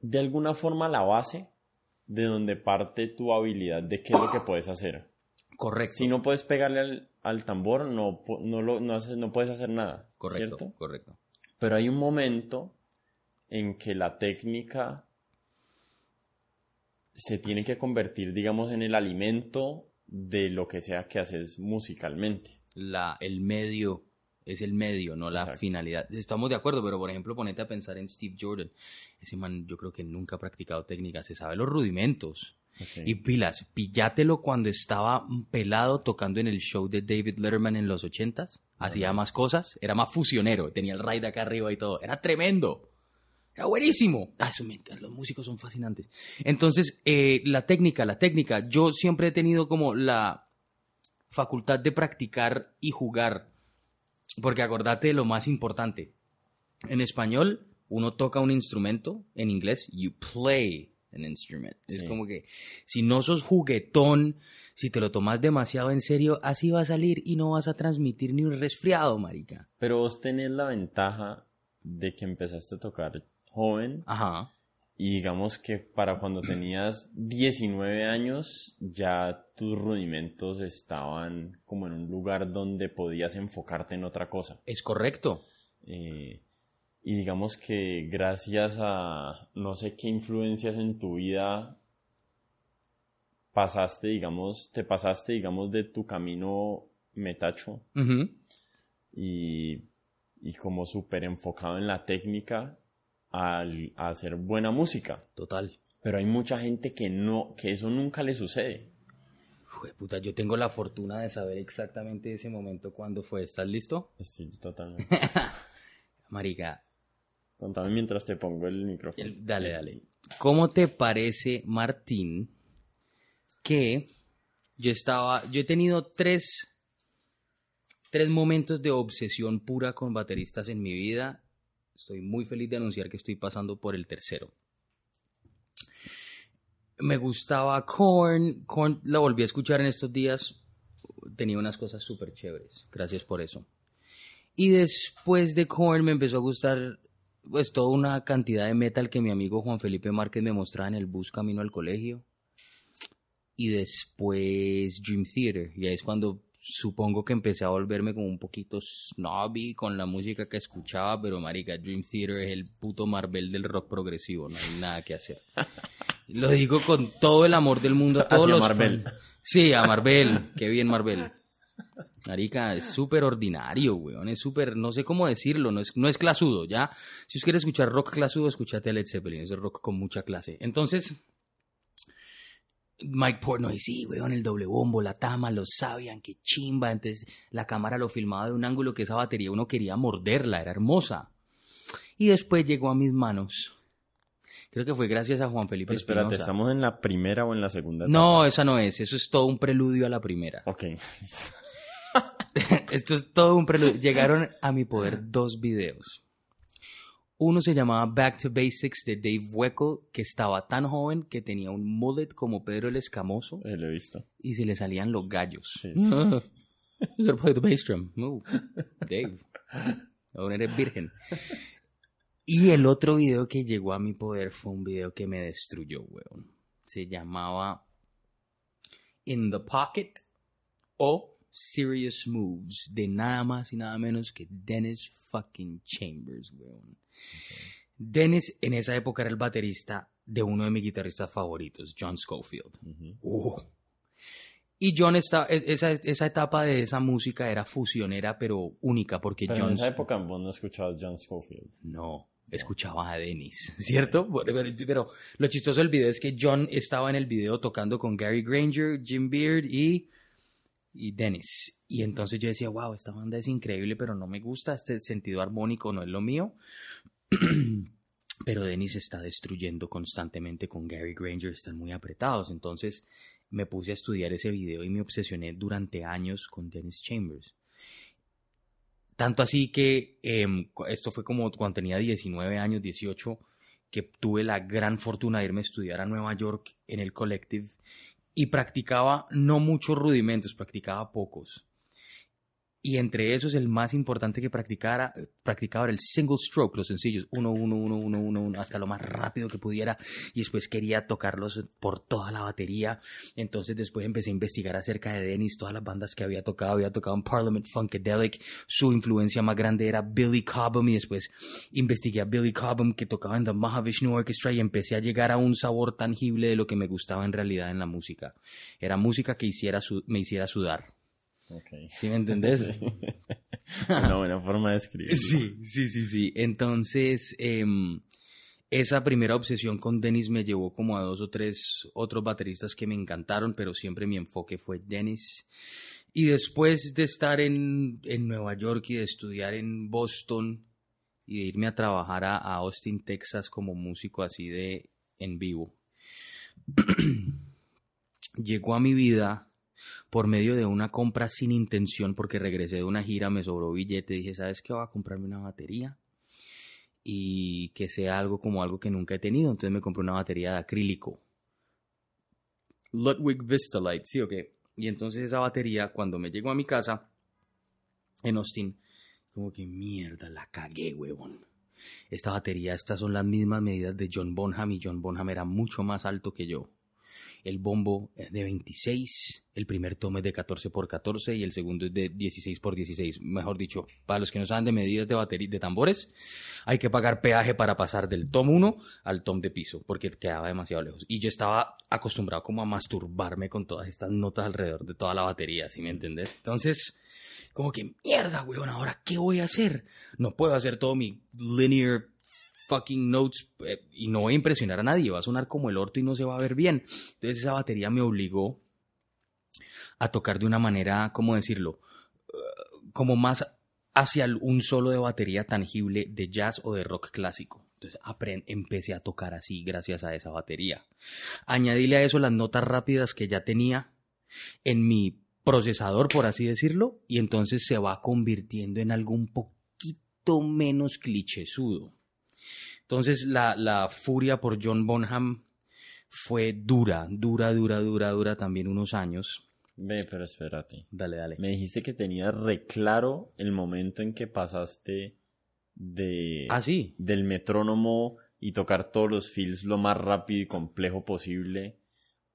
de alguna forma la base de donde parte tu habilidad de qué es lo que puedes hacer. Correcto. Si no puedes pegarle al, tambor, no, no, lo, no, no, puedes hacer nada. Correcto. ¿cierto? Correcto. Pero hay un momento en que la técnica se tiene que convertir, digamos, en el alimento de lo que sea que haces musicalmente. La, el medio es el medio, no la Exacto. finalidad. Estamos de acuerdo, pero por ejemplo, ponete a pensar en Steve Jordan. Ese man yo creo que nunca ha practicado técnica, se sabe los rudimentos. Y pilas, pillátelo cuando estaba pelado tocando en el show de David Letterman en los ochentas. Hacía más cosas, era más fusionero, tenía el ride acá arriba y todo. Era tremendo. Era buenísimo. Ah, eso me- los músicos son fascinantes. Entonces, eh, la técnica, la técnica. Yo siempre he tenido como la facultad de practicar y jugar. Porque acordate de lo más importante. En español, uno toca un instrumento. En inglés, you play an instrument. Es como que si no sos juguetón, si te lo tomas demasiado en serio, así va a salir y no vas a transmitir ni un resfriado, marica. Pero vos tenés la ventaja de que empezaste a tocar joven Ajá. Y digamos que para cuando tenías 19 años ya tus rudimentos estaban como en un lugar donde podías enfocarte en otra cosa. Es correcto. Eh, y digamos que gracias a no sé qué influencias en tu vida pasaste, digamos, te pasaste, digamos, de tu camino metacho y, y como súper enfocado en la técnica al, a hacer buena música. Total. Pero hay mucha gente que no, que eso nunca le sucede. Jue puta, yo tengo la fortuna de saber exactamente ese momento cuándo fue. ¿Estás listo? Estoy totalmente. <laughs> Marica, Contame mientras te pongo el micrófono. el- dale, dale. ¿Cómo te parece, Martín, que yo estaba, yo he tenido tres, tres momentos de obsesión pura con bateristas en mi vida. Estoy muy feliz de anunciar que estoy pasando por el tercero. Me gustaba Korn, Korn la volví a escuchar en estos días, tenía unas cosas súper chéveres, gracias por eso. Y después de Korn me empezó a gustar pues toda una cantidad de metal que mi amigo Juan Felipe Márquez me mostraba en el bus camino al colegio. Y después Dream Theater. Y ahí es cuando supongo que empecé a volverme como un poquito snobby con la música que escuchaba, pero marica, Dream Theater es el puto Marvel del rock progresivo, no hay nada que hacer. <laughs> Lo digo con todo el amor del mundo a todos Hacia los Marvel. Sí, a Marvel, qué bien Marvel. Marica, es súper ordinario, weón. Es súper, no sé cómo decirlo, no es, no es clasudo, ¿ya? Si usted quiere escuchar rock clasudo, escúchate a Led Zeppelin, es rock con mucha clase. Entonces, Mike Portnoy, sí, weón, el doble bombo, la tama, lo sabían, qué chimba. Entonces, la cámara lo filmaba de un ángulo que esa batería uno quería morderla, era hermosa. Y después llegó a mis manos. Creo que fue gracias a Juan Felipe Pero espérate, Espinosa. ¿estamos en la primera o en la segunda? No, esa no es, eso es todo un preludio a la primera. Ok. <laughs> Esto es todo un preludio. Llegaron a mi poder dos videos. Uno se llamaba Back to Basics de Dave Weckl, que estaba tan joven que tenía un mullet como Pedro el Escamoso Eh, lo he visto. y se le salían los gallos. Sí. You gotta play the bass drum. No, Dave. Aún eres virgen. Y el otro video que llegó a mi poder fue un video que me destruyó, weón. Se llamaba In the Pocket o Serious Moves de nada más y nada menos que Dennis fucking Chambers, weón. Dennis en esa época era el baterista de uno de mis guitarristas favoritos, John Schofield. Uh. Y John estaba, e- esa, esa etapa de esa música era fusionera, pero única, porque Pero John en esa época vos no escuchabas John Schofield. no escuchaba a Dennis, <laughs> ¿cierto? Pero lo chistoso del video es que John estaba en el video tocando con Gary Granger, Jim Beard y, y Dennis. Y entonces yo decía, wow, esta banda es increíble, pero no me gusta, este sentido armónico no es lo mío. <clears throat> pero Dennis está destruyendo constantemente con Gary Granger, están muy apretados. Entonces me puse a estudiar ese video y me obsesioné durante años con Dennis Chambers. Tanto así que em, esto fue como cuando tenía 19 años, 18, que tuve la gran fortuna de irme a estudiar a Nueva York en el Collective y practicaba no muchos rudimentos, practicaba pocos. Y entre esos, el más importante que practicara, practicaba era el single stroke, los sencillos, uno, uno, uno, uno, uno, uno, hasta lo más rápido que pudiera. Y después quería tocarlos por toda la batería. Entonces después empecé a investigar acerca de Dennis, todas las bandas que había tocado. Había tocado en Parliament Funkadelic. Su influencia más grande era Billy Cobham. Y después investigué a Billy Cobham que tocaba en The Mahavishnu Orchestra. Y empecé a llegar a un sabor tangible de lo que me gustaba en realidad en la música. Era música que hiciera me hiciera sudar. Ok. ¿Sí me entendés? <laughs> <laughs> Una buena forma de escribir. Sí, sí, sí, sí. Entonces, em, esa primera obsesión con Dennis me llevó como a dos o tres otros bateristas que me encantaron, pero siempre mi enfoque fue Dennis. Y después de estar en, en Nueva York y de estudiar en Boston y de irme a trabajar a, a Austin, Texas como músico así de en vivo, <clears throat> llegó a mi vida por medio de una compra sin intención, porque regresé de una gira, me sobró billete, dije, ¿sabes qué? Voy a comprarme una batería y que sea algo como algo que nunca he tenido. Entonces me compré una batería de acrílico. Ludwig Vistalite, sí o qué. Y entonces esa batería, cuando me llegó a mi casa en Austin, como que mierda, la cagué, huevón. Esta batería, estas son las mismas medidas de John Bonham y John Bonham era mucho más alto que yo. El bombo es de 26, el primer tomo es de 14 por 14 y el segundo es de 16 por 16. Mejor dicho, para los que no saben de medidas de batería de tambores, hay que pagar peaje para pasar del tom 1 al tom de piso, porque quedaba demasiado lejos. Y yo estaba acostumbrado como a masturbarme con todas estas notas alrededor de toda la batería, ¿sí me entendés? Entonces, como que mierda, weón, ahora qué voy a hacer? No puedo hacer todo mi linear fucking notes eh, y no voy a impresionar a nadie, va a sonar como el orto y no se va a ver bien. Entonces esa batería me obligó a tocar de una manera, ¿cómo decirlo? Uh, como más hacia un solo de batería tangible de jazz o de rock clásico. Entonces empecé a tocar así gracias a esa batería. Añadíle a eso las notas rápidas que ya tenía en mi procesador, por así decirlo, y entonces se va convirtiendo en algo un poquito menos clichésudo. Entonces la, la furia por John Bonham fue dura, dura, dura, dura, dura también unos años. Ve, pero espérate. Dale, dale. Me dijiste que tenías reclaro el momento en que pasaste de... Ah, sí. Del metrónomo y tocar todos los fills lo más rápido y complejo posible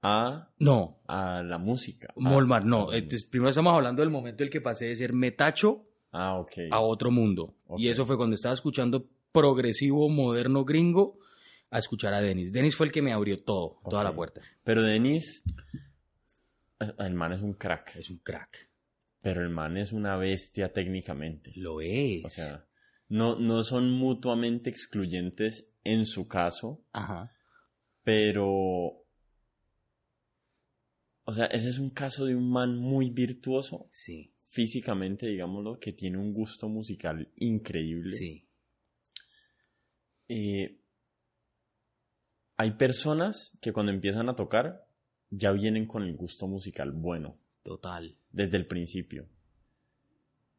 a... No. A la música. Molmar, no. Entonces, primero estamos hablando del momento en el que pasé de ser metacho ah, okay. a otro mundo. Y eso fue cuando estaba escuchando progresivo, moderno, gringo, a escuchar a Dennis. Dennis fue el que me abrió todo, toda la puerta. Pero Dennis, el man es un crack. Es un crack. Pero el man es una bestia técnicamente. Lo es. O sea, no, no son mutuamente excluyentes en su caso. Ajá. Pero... O sea, ese es un caso de un man muy virtuoso. Sí. Físicamente, digámoslo, que tiene un gusto musical increíble. Sí. Eh, hay personas que cuando empiezan a tocar ya vienen con el gusto musical bueno. Total. Desde el principio.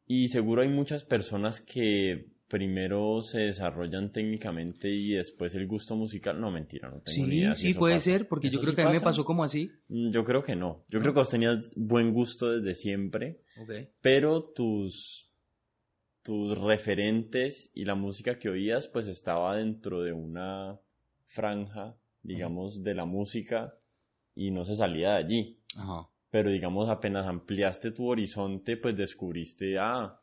Y seguro hay muchas personas que primero se desarrollan técnicamente y después el gusto musical. No, mentira, no tengo sí, ni idea. sí, puede ser, porque yo creo que a mí me pasó como así. Mm, yo creo que no. Yo creo que vos tenías buen gusto desde siempre. Okay. Pero tus tus referentes y la música que oías pues estaba dentro de una franja, digamos, de la música y no se salía de allí. Ajá. Pero digamos, apenas ampliaste tu horizonte, pues descubriste, ah,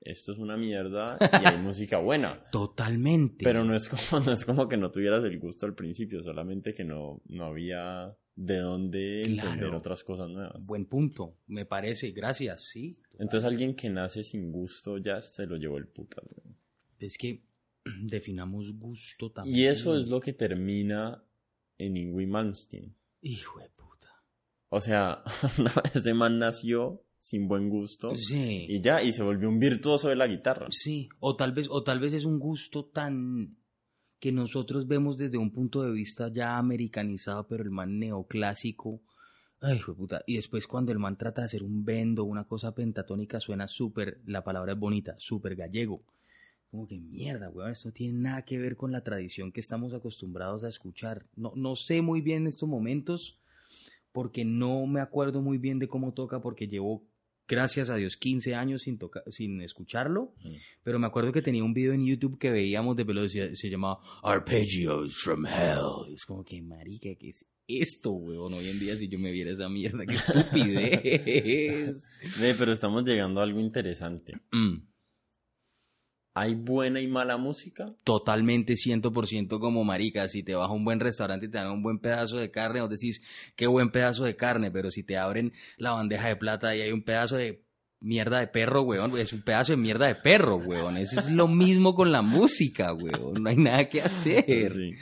esto es una mierda y hay <laughs> música buena. Totalmente. Pero no es como, <laughs> no es como que no tuvieras el gusto al principio, solamente que no, no había de dónde Claro. entender otras cosas nuevas. Buen punto, me parece, gracias, sí. Entonces alguien que nace sin gusto ya se lo llevó el puta. güey. Es que <clears throat> definamos gusto también. Y eso es lo que termina en Ingui Malmsteen. Hijo de puta. O sea, <laughs> ese man nació sin buen gusto Sí. y ya, y se volvió un virtuoso de la guitarra. Sí, o tal vez, o tal vez es un gusto tan que nosotros vemos desde un punto de vista ya americanizado, pero el man neoclásico. Ay, puta. Y después cuando el man trata de hacer un bendo, una cosa pentatónica, suena súper, la palabra es bonita, súper gallego. Como que mierda, weón, esto no tiene nada que ver con la tradición que estamos acostumbrados a escuchar. No, no sé muy bien en estos momentos, porque no me acuerdo muy bien de cómo toca, porque llevo, gracias a Dios, 15 años sin, toca- sin escucharlo. Mm. Pero me acuerdo que tenía un video en YouTube que veíamos de velocidad, se llamaba Arpeggios from Hell. Y es como que, marica, ¿qué es esto, weón? Hoy en día si yo me viera esa mierda, qué estupidez. <laughs> Ve, pero estamos llegando a algo interesante. Mm, ¿Hay buena y mala música? totalmente 100% como marica. Si te vas a un buen restaurante y te dan un buen pedazo de carne, vos decís, qué buen pedazo de carne. Pero si te abren la bandeja de plata y hay un pedazo de mierda de perro, weón. Es un pedazo de mierda de perro, weón. Eso es lo mismo con la música, weón. No hay nada que hacer. Sí,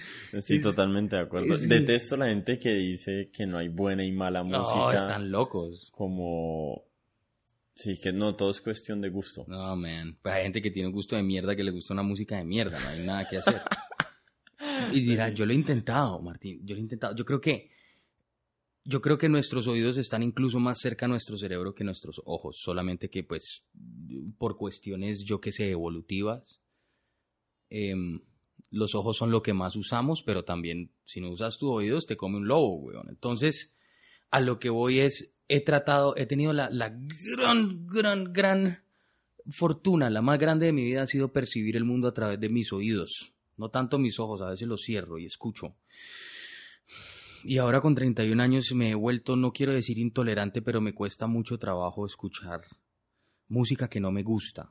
sí totalmente de acuerdo. Detesto la gente que dice que no hay buena y mala música. No, están locos. Como... Sí, que no, todo es cuestión de gusto. No, man. Pues hay gente que tiene un gusto de mierda que le gusta una música de mierda. No hay nada que hacer. <laughs> y dirá, yo lo he intentado, Martín. Yo lo he intentado. Yo creo que yo creo que nuestros oídos están incluso más cerca a nuestro cerebro que nuestros ojos, solamente que pues por cuestiones, yo que sé, evolutivas, em, los ojos son lo que más usamos, pero también si no usas tus oídos te come un lobo, weón. Entonces, a lo que voy es, he tratado, he tenido la, gran, gran, gran fortuna, la más grande de mi vida ha sido percibir el mundo a través de mis oídos, no tanto mis ojos, a veces los cierro y escucho. Y ahora con 31 años me he vuelto, no quiero decir intolerante, pero me cuesta mucho trabajo escuchar música que no me gusta,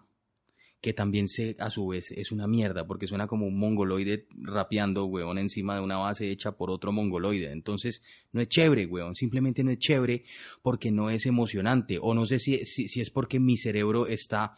que también sé a su vez es una mierda, porque suena como un mongoloide rapeando, weón, encima de una base hecha por otro mongoloide. Entonces, no es chévere, weón, simplemente no es chévere porque no es emocionante, o no sé si, si, es porque mi cerebro está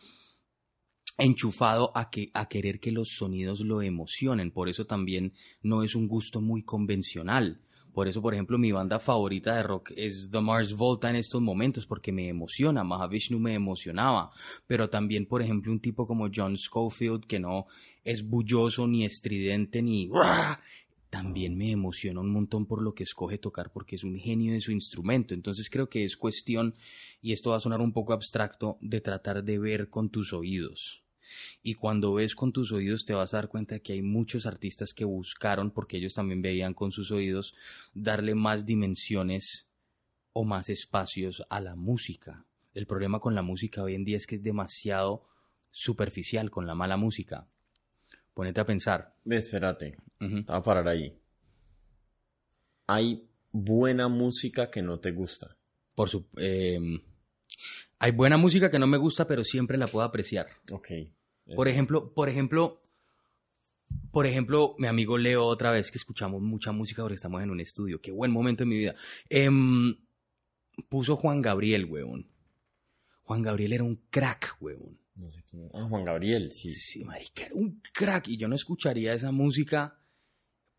enchufado a, que, a querer que los sonidos lo emocionen, por eso también no es un gusto muy convencional por eso, por ejemplo, mi banda favorita de rock es The Mars Volta en estos momentos, porque me emociona. Mahavishnu me emocionaba. Pero también, por ejemplo, un tipo como John Schofield, que no es bulloso, ni estridente, ni... También me emociona un montón por lo que escoge tocar, porque es un genio de su instrumento. Entonces creo que es cuestión, y esto va a sonar un poco abstracto, de tratar de ver con tus oídos y cuando ves con tus oídos te vas a dar cuenta que hay muchos artistas que buscaron, porque ellos también veían con sus oídos, darle más dimensiones o más espacios a la música. El problema con la música hoy en día es que es demasiado superficial con la mala música. Ponete a pensar. Espérate. a parar ahí. Hay buena música que no te gusta. Por su, em, hay buena música que no me gusta, pero siempre la puedo apreciar. Ok. Por ejemplo, por ejemplo, por ejemplo, mi amigo Leo, otra vez que escuchamos mucha música porque estamos en un estudio. Qué buen momento en mi vida. Em, puso Juan Gabriel, weón. Juan Gabriel era un crack, weón. No sé quién. Ah, Juan Gabriel, sí. Sí, marica, era un crack. Y yo no escucharía esa música,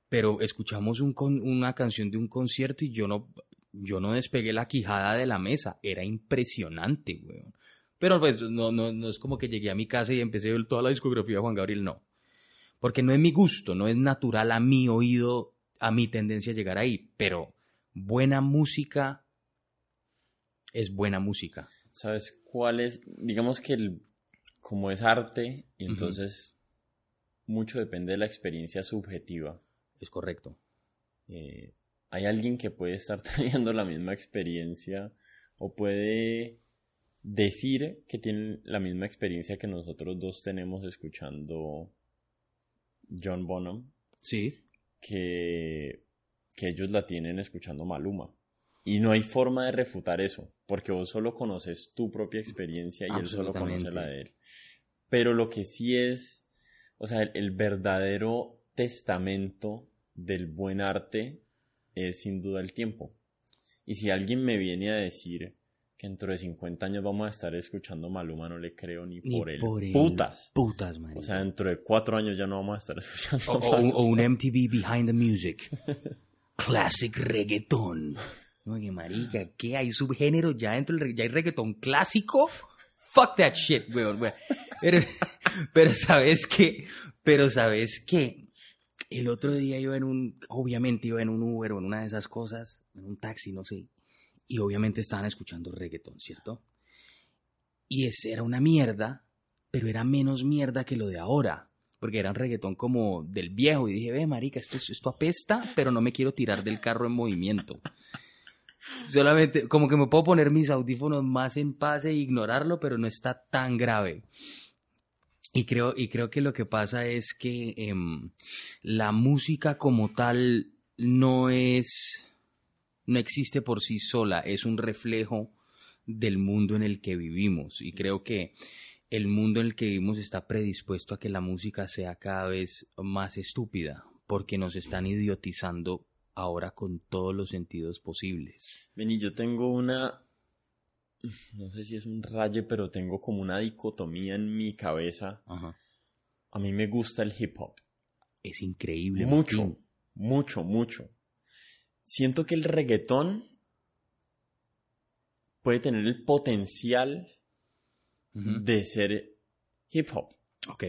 pero escuchamos una canción de un concierto y yo no, yo no despegué la quijada de la mesa. Era impresionante, weón. Pero pues no, no, no es como que llegué a mi casa y empecé toda la discografía de Juan Gabriel, no. Porque no es mi gusto, no es natural a mi oído, a mi tendencia a llegar ahí. Pero buena música es buena música. ¿Sabes cuál es? Digamos que el, como es arte, y entonces mucho depende de la experiencia subjetiva. Es correcto. Eh, hay alguien que puede estar <laughs> teniendo la misma experiencia o puede decir que tienen la misma experiencia que nosotros dos tenemos escuchando John Bonham. Sí. Que, que ellos la tienen escuchando Maluma. Y no hay forma de refutar eso, porque vos solo conoces tu propia experiencia y él solo conoce la de él. Pero lo que sí es, o sea, el verdadero testamento del buen arte es sin duda el tiempo. Y si alguien me viene a decir que dentro de 50 años vamos a estar escuchando Maluma, no le creo ni, por, el putas. Putas, O sea, dentro de cuatro años ya no vamos a estar escuchando O, un MTV Behind the Music. <laughs> Classic reggaeton. No, que marica, ¿qué hay subgénero ya dentro del ya hay reggaeton clásico? Fuck that shit, weón, Pero, <laughs> pero sabes qué, pero sabes qué, el otro día iba en un, obviamente iba en un Uber o en una de esas cosas, en un taxi, no sé, y obviamente estaban escuchando reggaetón, ¿cierto? Y ese era una mierda, pero era menos mierda que lo de ahora, porque era un reggaetón como del viejo, y dije, ve, marica, esto, esto apesta, pero no me quiero tirar del carro en movimiento. Solamente, como que me puedo poner mis audífonos más en paz e ignorarlo, pero no está tan grave. Y creo, y creo que lo que pasa es que em, la música como tal no es no existe por sí sola, es un reflejo del mundo en el que vivimos. Y creo que el mundo en el que vivimos está predispuesto a que la música sea cada vez más estúpida, porque nos están idiotizando ahora con todos los sentidos posibles. Vení, yo tengo una no sé si es un raye, pero tengo como una dicotomía en mi cabeza. Ajá. A mí me gusta el hip hop. Es increíble. Mucho, Martín. mucho, mucho. Siento que el reggaetón puede tener el potencial de ser hip hop. Ok.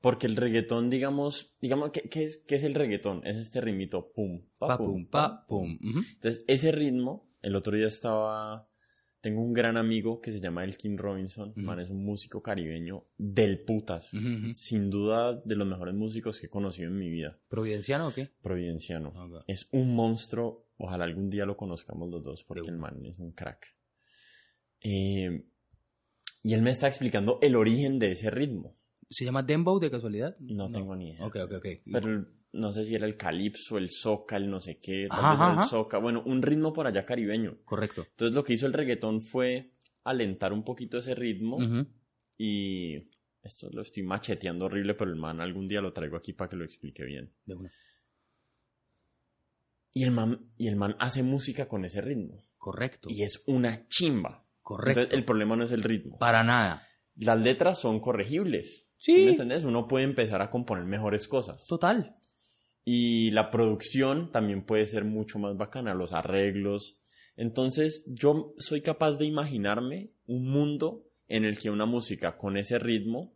Porque el reggaetón, digamos, digamos, ¿qué, qué es, qué es el reggaetón? Es este ritmito, pum, pa, Pa, pum, pa, pum. Entonces, ese ritmo, el otro día estaba, tengo un gran amigo que se llama Elkin Robinson, Ujú. man, es un músico caribeño del putas. Sin duda de los mejores músicos que he conocido en mi vida, ¿Providenciano o qué? providenciano. Ok. Es un monstruo, ojalá algún día lo conozcamos los dos, porque el man es un crack. Eh, y él me está explicando el origen de ese ritmo. ¿Se llama Dembow de casualidad? No, tengo ni idea. Ok, ok, ok. Pero no sé si era el calipso, el soca, el no sé qué, tal Ajá, vez era ajá. el soca. Bueno, un ritmo por allá caribeño. Correcto. Entonces lo que hizo el reggaetón fue alentar un poquito ese ritmo y esto lo estoy macheteando horrible, pero el man algún día lo traigo aquí para que lo explique bien. De una. Y el man, y el man hace música con ese ritmo Correcto. y es una chimba. Correcto. Entonces el problema no es el ritmo. Para nada. Las letras son corregibles. Sí. me entendés? Uno puede empezar a componer mejores cosas. Total. Y la producción también puede ser mucho más bacana, los arreglos. Entonces yo soy capaz de imaginarme un mundo en el que una música con ese ritmo,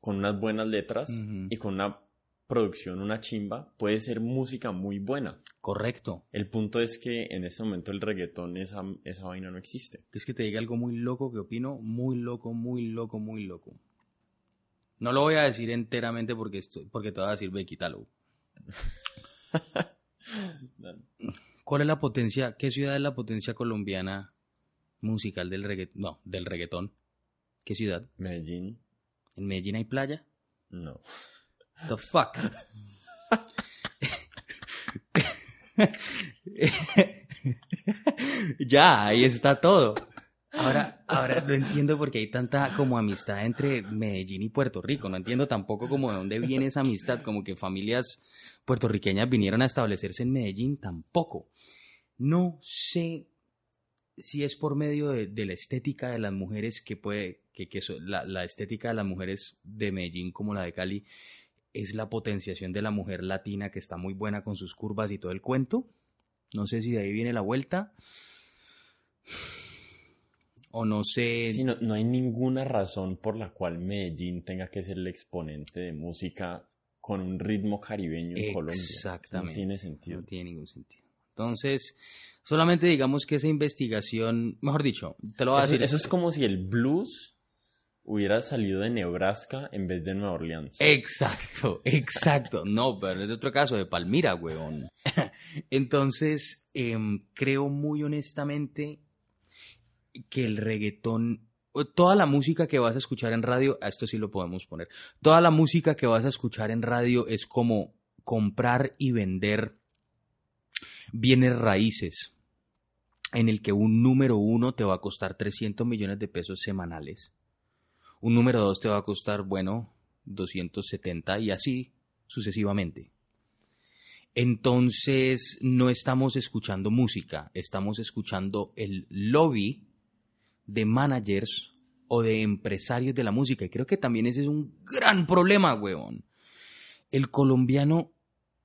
con unas buenas letras y con una producción, una chimba, puede ser música muy buena. Correcto. El punto es que en este momento el reggaetón, esa, esa vaina no existe. Es que te diga algo muy loco que opino, muy loco, muy loco, muy loco. No lo voy a decir enteramente porque, esto- porque te voy a decir, ve, quítalo. <laughs> ¿Cuál es la potencia, qué ciudad es la potencia colombiana musical del reggaetón? No, del reggaetón. ¿Qué ciudad? Medellín, ¿En Medellín hay playa? no. The fuck. <laughs> ya, ahí está todo. Ahora, <laughs> ahora no entiendo por qué hay tanta como amistad entre Medellín y Puerto Rico. No entiendo tampoco como de dónde viene esa amistad, como que familias puertorriqueñas vinieron a establecerse en Medellín, tampoco. No sé si es por medio de, de la estética de las mujeres que puede, que, la, la estética de las mujeres de Medellín como la de Cali es la potenciación de la mujer latina que está muy buena con sus curvas y todo el cuento. No sé si de ahí viene la vuelta. O no sé. Sí, no, no hay ninguna razón por la cual Medellín tenga que ser el exponente de música con un ritmo caribeño en Colombia. Exactamente. No tiene sentido. No tiene ningún sentido. Entonces, solamente digamos que esa investigación, mejor dicho, te lo voy a Eso, decir. eso es como si el blues hubiera salido de Nebraska en vez de Nueva Orleans. Exacto, <laughs> exacto. No, pero es de otro caso, de Palmira, weón. <laughs> Entonces, em, creo muy honestamente que el reggaetón, toda la música que vas a escuchar en radio, a esto sí lo podemos poner, toda la música que vas a escuchar en radio es como comprar y vender bienes raíces, en el que un número uno te va a costar 300 millones de pesos semanales. Un número dos te va a costar, bueno, 270 y así sucesivamente. Entonces no estamos escuchando música, estamos escuchando el lobby de managers o de empresarios de la música. Y creo que también ese es un gran problema, weón. El colombiano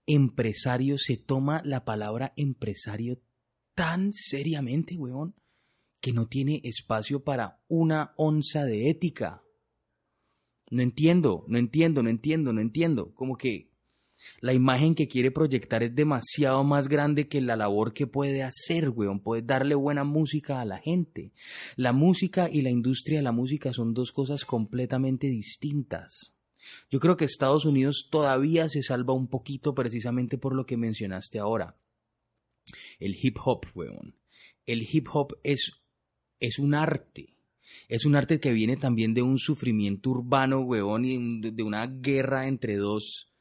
empresario se toma la palabra empresario tan seriamente, weón, que no tiene espacio para una onza de ética. No entiendo, no entiendo, no entiendo, no entiendo. Como que la imagen que quiere proyectar es demasiado más grande que la labor que puede hacer, weón. Puede darle buena música a la gente. La música y la industria de la música son dos cosas completamente distintas. Yo creo que Estados Unidos todavía se salva un poquito precisamente por lo que mencionaste ahora. El hip hop, weón. El hip hop es, es un arte. Es un arte que viene también de un sufrimiento urbano, weón, y de, una guerra entre dos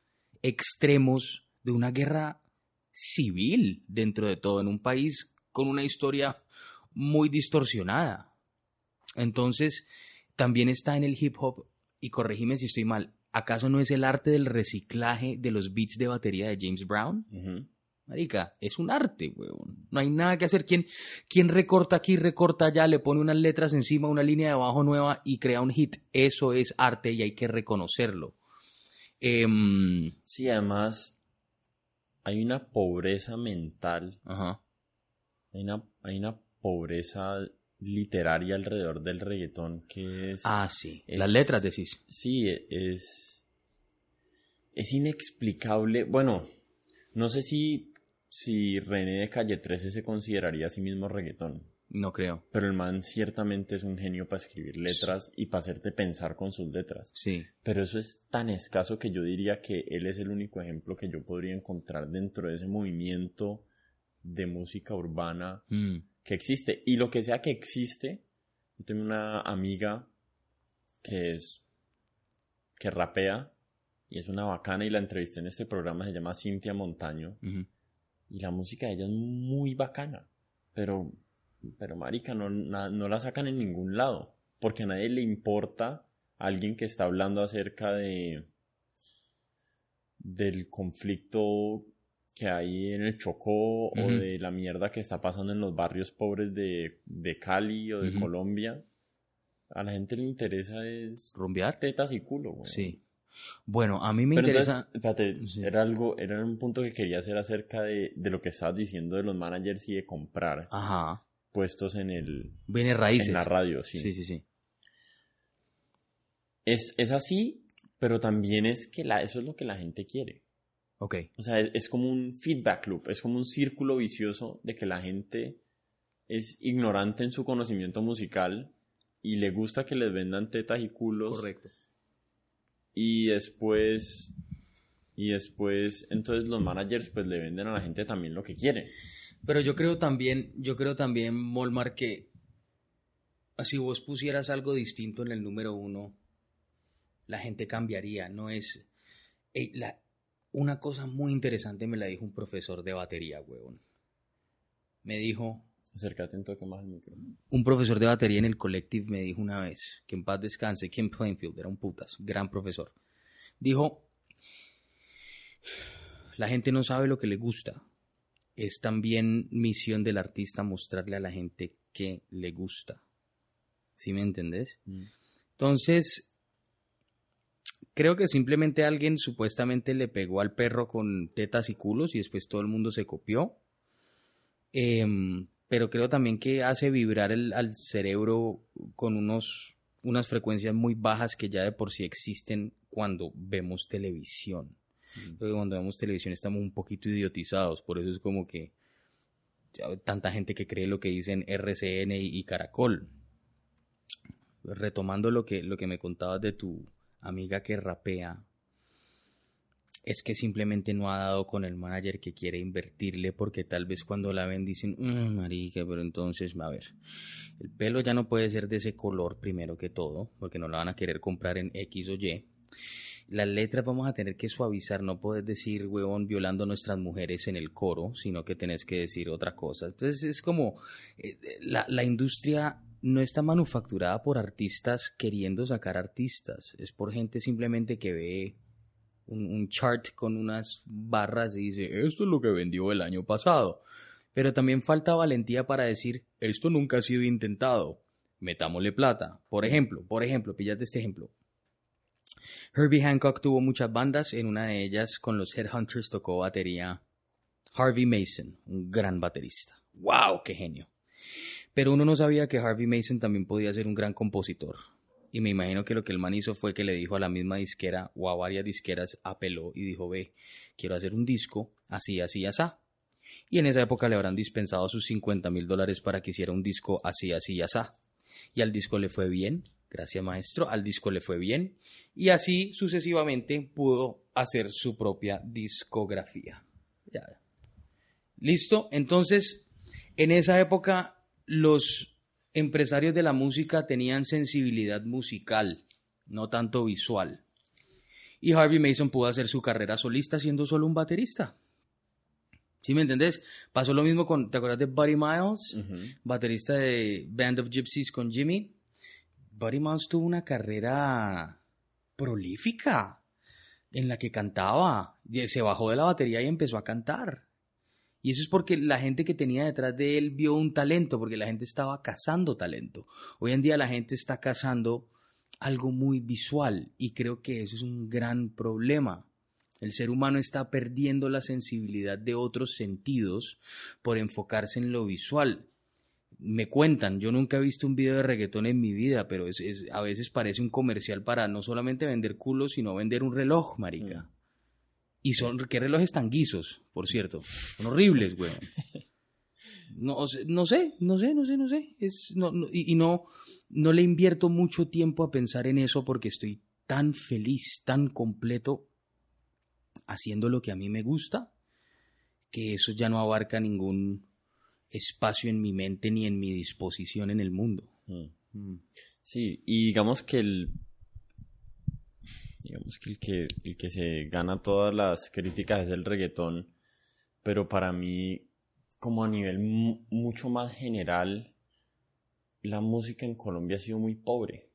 extremos, de una guerra civil dentro de todo, en un país con una historia muy distorsionada. Entonces, también está en el hip hop, y corregime si estoy mal, ¿acaso no es el arte del reciclaje de los beats de batería de James Brown? Marica, es un arte, weón. No hay nada que hacer. ¿Quién, ¿Quién recorta aquí, recorta allá, le pone unas letras encima, una línea de abajo nueva y crea un hit? Eso es arte y hay que reconocerlo. Em, Sí, además hay una pobreza mental, ajá. hay una, hay una pobreza literaria alrededor del reggaetón que es... Ah, sí. es- Las letras decís. Sí, es... Es inexplicable. Bueno, no sé si, si René de Calle 13 se consideraría a sí mismo reggaetón, No creo. pero el man ciertamente es un genio para escribir letras y para hacerte pensar con sus letras. Sí. Pero eso es tan escaso que yo diría que él es el único ejemplo que yo podría encontrar dentro de ese movimiento de música urbana Mm. que existe. Y lo que sea que existe, yo tengo una amiga que es que rapea y es una bacana y la entrevisté en este programa, se llama Cintia Montaño y la música de ella es muy bacana, pero pero marica no, na- no la sacan en ningún lado, porque a nadie le importa a alguien que está hablando acerca de del conflicto que hay en el Chocó o de la mierda que está pasando en los barrios pobres de, de Cali o de. Colombia. A la gente le interesa es ¿Rumbear? tetas y culo, güey. Sí. Bueno, a mí me Pero interesa... entonces, espérate, Sí. era algo, era un punto que quería hacer acerca de, de lo que estabas diciendo de los managers y de comprar Ajá. Puestos en el Viene raíces. en la radio, sí. Sí, sí, sí. Es, es así, pero también es que la, eso es lo que la gente quiere. Ok. O sea, es, es como un feedback loop, es como un círculo vicioso de que la gente es ignorante en su conocimiento musical y le gusta que les vendan tetas y culos Correcto. y después y después entonces los managers pues le venden a la gente también lo que quiere. Pero yo creo también, yo creo también, Molmar, que si vos pusieras algo distinto en el número uno, la gente cambiaría. No es. Ey, la- una cosa muy interesante me la dijo un profesor de batería, huevón. Me dijo, Acércate un toque más al micro. un profesor de batería en el Collective me dijo una vez, que en paz descanse, Kim Plainfield, era un putas, gran profesor. Dijo, la gente no sabe lo que le gusta. Es también misión del artista mostrarle a la gente que le gusta. ¿Sí me entendés? Entonces, creo que simplemente alguien supuestamente le pegó al perro con tetas y culos y después todo el mundo se copió. Em, pero creo también que hace vibrar el- al cerebro con unos, unas frecuencias muy bajas que ya de por sí existen cuando vemos televisión. Creo que cuando vemos televisión estamos un poquito idiotizados, por eso es como que ya tanta gente que cree lo que dicen RCN y, Caracol. Retomando lo que, lo que me contabas de tu amiga que rapea, es que simplemente no ha dado con el manager que quiere invertirle porque tal vez cuando la ven dicen, "Mm, marica, pero entonces, a ver, el pelo ya no puede ser de ese color primero que todo, porque no la van a querer comprar en X o Y. Las letras vamos a tener que suavizar, no puedes decir, huevón, violando a nuestras mujeres en el coro, sino que tenés que decir otra cosa. Entonces es como, eh, la, la industria no está manufacturada por artistas queriendo sacar artistas, es por gente simplemente que ve un, un chart con unas barras y dice, esto es lo que vendió el año pasado. Pero también falta valentía para decir, esto nunca ha sido intentado, metámosle plata. Por ejemplo, por ejemplo, píllate este ejemplo. Herbie Hancock tuvo muchas bandas, en una de ellas con los Headhunters tocó batería Harvey Mason, un gran baterista. ¡Wow! ¡Qué genio! Pero uno no sabía que Harvey Mason también podía ser un gran compositor. Y me imagino que lo que el man hizo fue que le dijo a la misma disquera o a varias disqueras, apeló y dijo, ve, quiero hacer un disco así, así, así. Y en esa época le habrán dispensado sus 50 mil dólares para que hiciera un disco así, así, así. Y al disco le fue bien, gracias maestro, al disco le fue bien. Y así sucesivamente pudo hacer su propia discografía. Ya. Listo, entonces en esa época los empresarios de la música tenían sensibilidad musical, no tanto visual. Y Harvey Mason pudo hacer su carrera solista siendo solo un baterista. ¿Sí me entendés? Pasó lo mismo con, ¿te acuerdas de Buddy Miles? Baterista de Band of Gypsies con Jimmy. Buddy Miles tuvo una carrera prolífica en la que cantaba. Se bajó de la batería y empezó a cantar. Y eso es porque la gente que tenía detrás de él vio un talento, porque la gente estaba cazando talento. Hoy en día la gente está cazando algo muy visual y creo que eso es un gran problema. El ser humano está perdiendo la sensibilidad de otros sentidos por enfocarse en lo visual. Me cuentan, yo nunca he visto un video de reggaetón en mi vida, pero es, es- a veces parece un comercial para no solamente vender culos, sino vender un reloj, marica. Mm. Y son, ¿qué relojes tan guisos, por cierto? Son horribles, güey. <laughs> No, no sé, no sé, no sé, no sé. Es, no, no- y, y no, no le invierto mucho tiempo a pensar en eso porque estoy tan feliz, tan completo haciendo lo que a mí me gusta, que eso ya no abarca ningún espacio en mi mente ni en mi disposición en el mundo. Mm. Sí, y digamos que el digamos que el que el que se gana todas las críticas es el reggaetón, pero para mí como a nivel mu- mucho más general la música en Colombia ha sido muy pobre.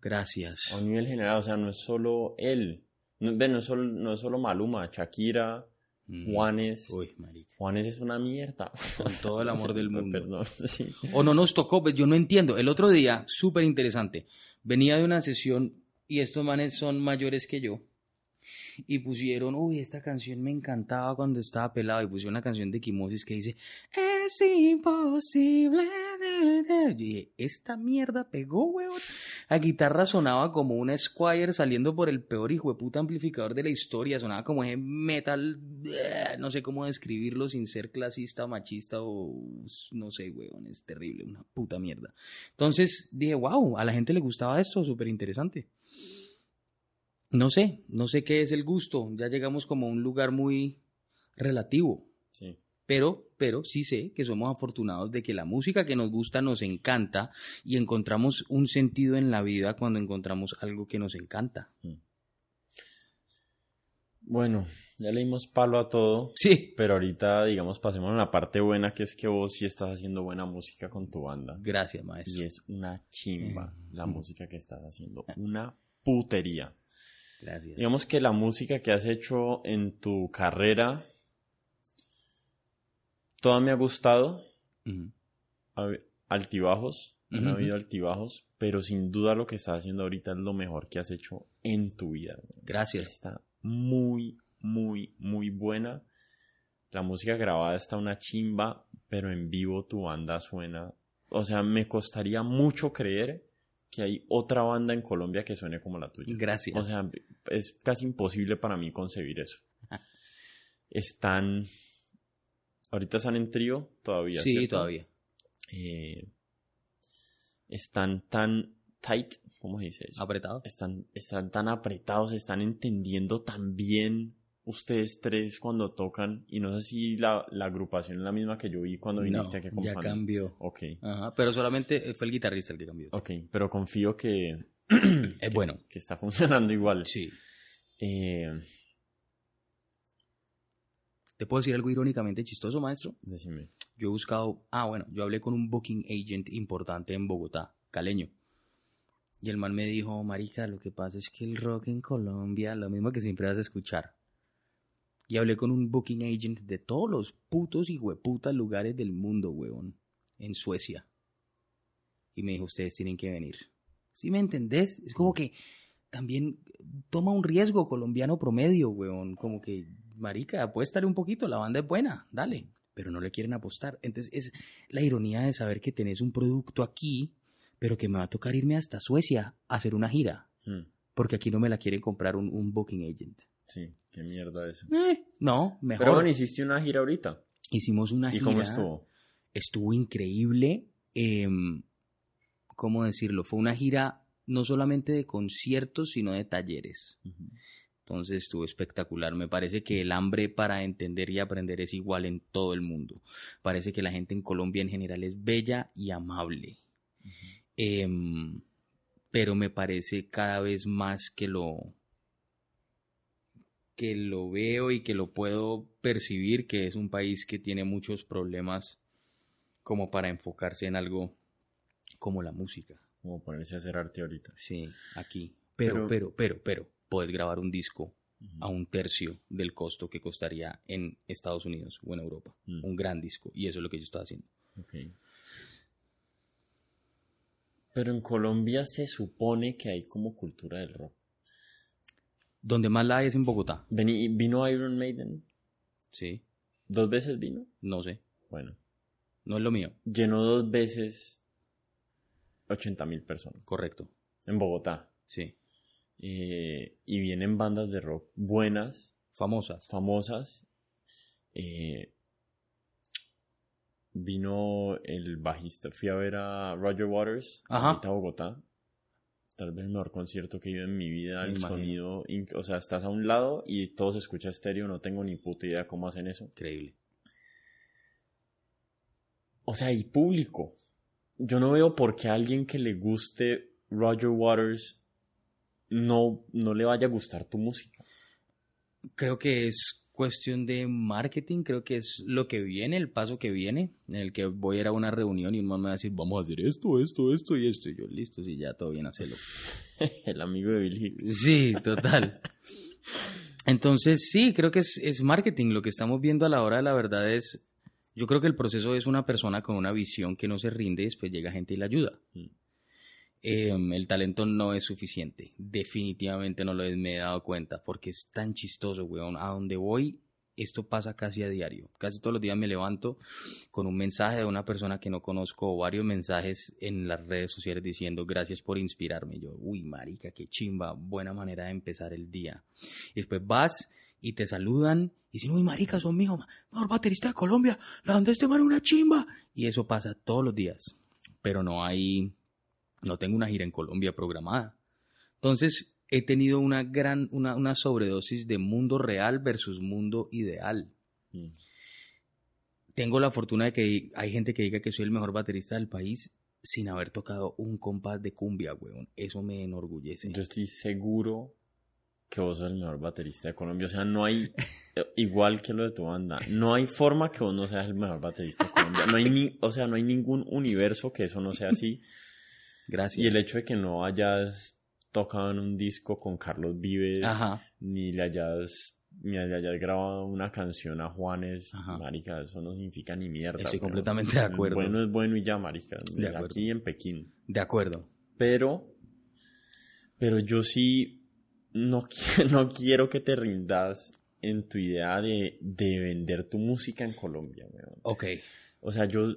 Gracias. A un nivel general, o sea, no es solo él, no, no es solo, no es solo Maluma, Shakira, Mm. Juanes. Uy, marica. Juanes es una mierda. Con todo el amor <laughs> del mundo. Perdón, <laughs> sí. O no nos tocó, pues yo no entiendo. El otro día, súper interesante, venía de una sesión y estos manes son mayores que yo. Y pusieron, uy, esta canción me encantaba cuando estaba pelado. Y pusieron una canción de Quimosis que dice, es imposible. <laughs> Dije, esta mierda pegó, weón. La guitarra sonaba como una Squire saliendo por el peor hijo de puta amplificador de la historia. Sonaba como metal, <laughs> no sé cómo describirlo sin ser clasista, machista o no sé, weón. Es terrible, una puta mierda. Entonces dije, wow, a la gente le gustaba esto, súper interesante. No sé, no sé qué es el gusto. Ya llegamos como a un lugar muy relativo. Sí. Pero, pero sí sé que somos afortunados de que la música que nos gusta nos encanta y encontramos un sentido en la vida cuando encontramos algo que nos encanta. Bueno, ya le dimos palo a todo. Sí. Pero ahorita, digamos, pasemos a la parte buena, que es que vos sí estás haciendo buena música con tu banda. Gracias, Y maestro. es una chimba Eh, la mm. música que estás haciendo. Una putería. Gracias. Digamos que la música que has hecho en tu carrera, toda me ha gustado. Ujú. Ha- Altibajos, han habido altibajos, pero sin duda lo que estás haciendo ahorita es lo mejor que has hecho en tu vida. Gracias. Está muy, muy, muy buena. La música grabada está una chimba, pero en vivo tu banda suena. O sea, me costaría mucho creer que hay otra banda en Colombia que suene como la tuya. Gracias. O sea, es casi imposible para mí concebir eso. Están. Ahorita están en trío todavía. sí, ¿cierto? todavía. Eh, están tan tight, ¿cómo se dice eso? Apretado. están, están tan apretados, están entendiendo tan bien ustedes tres cuando tocan. Y no sé si la, la agrupación es la misma que yo vi cuando viniste No, aquí con ya Fanny. cambió. Ok, Ajá, pero solamente fue el guitarrista el que cambió. ok, pero confío que, <clears throat> Es bueno. que está <laughs> funcionando igual. Sí. Eh, ¿Te puedo decir algo irónicamente chistoso, maestro? decime. Yo he buscado, ah, bueno, yo hablé con un booking agent importante en Bogotá, caleño. Y el man me dijo, marica, lo que pasa es que el rock en Colombia, lo mismo que siempre vas a escuchar. Y hablé con un booking agent de todos los putos y hueputas lugares del mundo, huevón, en Suecia. Y me dijo, ustedes tienen que venir. ¿Sí me entendés? Es como que también toma un riesgo colombiano promedio, weón. Como que, marica, apuéstale un poquito, la banda es buena, dale. Pero no le quieren apostar. Entonces es la ironía de saber que tenés un producto aquí, pero que me va a tocar irme hasta Suecia a hacer una gira. Hmm, Porque aquí no me la quieren comprar un, un booking agent. sí, qué mierda eso. Eh, no, mejor. Pero bueno, hiciste una gira ahorita. Hicimos una ¿Y gira. cómo estuvo? estuvo increíble. em, ¿Cómo decirlo? Fue una gira no solamente de conciertos, sino de talleres. Entonces estuvo espectacular. Me parece que el hambre para entender y aprender es igual en todo el mundo. Parece que la gente en Colombia en general es bella y amable. Em, pero me parece cada vez más que lo que lo veo y que lo puedo percibir que es un país que tiene muchos problemas como para enfocarse en algo como la música. Como ponerse a hacer arte ahorita. Sí, aquí. Pero, Pero- pero, pero, pero, puedes grabar un disco a un tercio del costo que costaría en Estados Unidos o en Europa. Mm. Un gran disco. Y eso es lo que yo estaba haciendo. Pero en Colombia se supone que hay como cultura del rock. Donde más la hay es en Bogotá. Vení- ¿Vino Iron Maiden? Sí, ¿Dos veces vino? no sé. Bueno. No es lo mío. Llenó dos veces 80 mil personas. Correcto. En Bogotá. Sí. Eh, y vienen bandas de rock buenas, Famosas. famosas. Eh, vino el bajista, fui a ver a Roger Waters Ajá. ahorita a Bogotá. Tal vez el mejor concierto que he ido en mi vida. Me el imagino. sonido, o sea, estás a un lado y todo se escucha estéreo. No tengo ni puta idea cómo hacen eso. Increíble. O sea, y público. Yo no veo por qué a alguien que le guste Roger Waters no, no le vaya a gustar tu música. Creo que es cuestión de marketing, creo que es lo que viene, el paso que viene, en el que voy a ir a una reunión y un man me va a decir, vamos a hacer esto, esto, esto y esto. Y yo, listo, sí, ya todo bien, hacerlo. <laughs> el amigo de Bill Hicks. Sí, total. Entonces, sí, creo que es, es marketing. Lo que estamos viendo a la hora de la verdad es, yo creo que el proceso es una persona con una visión que no se rinde y después llega gente y la ayuda. Mm. Em, el talento no es suficiente. Definitivamente no lo he, me he dado cuenta porque es tan chistoso, weón. A donde voy, esto pasa casi a diario. Casi todos los días me levanto con un mensaje de una persona que no conozco o varios mensajes en las redes sociales diciendo gracias por inspirarme. Yo, uy, marica, qué chimba, buena manera de empezar el día. Y después vas y te saludan y dicen, uy, marica, son hijo, mejor baterista de Colombia, la banda de este man es una chimba. Y eso pasa todos los días. Pero no hay, no tengo una gira en Colombia programada. Entonces, he tenido una gran, una, una sobredosis de mundo real versus mundo ideal. Mm. Tengo la fortuna de que hay gente que diga que soy el mejor baterista del país sin haber tocado un compás de cumbia, weón. Eso me enorgullece. Yo estoy seguro que vos sos el mejor baterista de Colombia. O sea, no hay, <laughs> eh, igual que lo de tu banda, no hay forma que vos no seas el mejor baterista de Colombia. No hay ni, o sea, no hay ningún universo que eso no sea así. <laughs> Gracias. Y el hecho de que no hayas tocado en un disco con Carlos Vives, Ajá. ni le hayas, ni le hayas grabado una canción a Juanes, Ajá. marica, eso no significa ni mierda. Estoy completamente de acuerdo. Bueno es bueno y ya, marica. De acuerdo. Aquí en Pekín. De acuerdo. Pero, pero yo sí no, <laughs> no quiero que te rindas en tu idea de, de vender tu música en Colombia, weón. Ok. O sea, yo,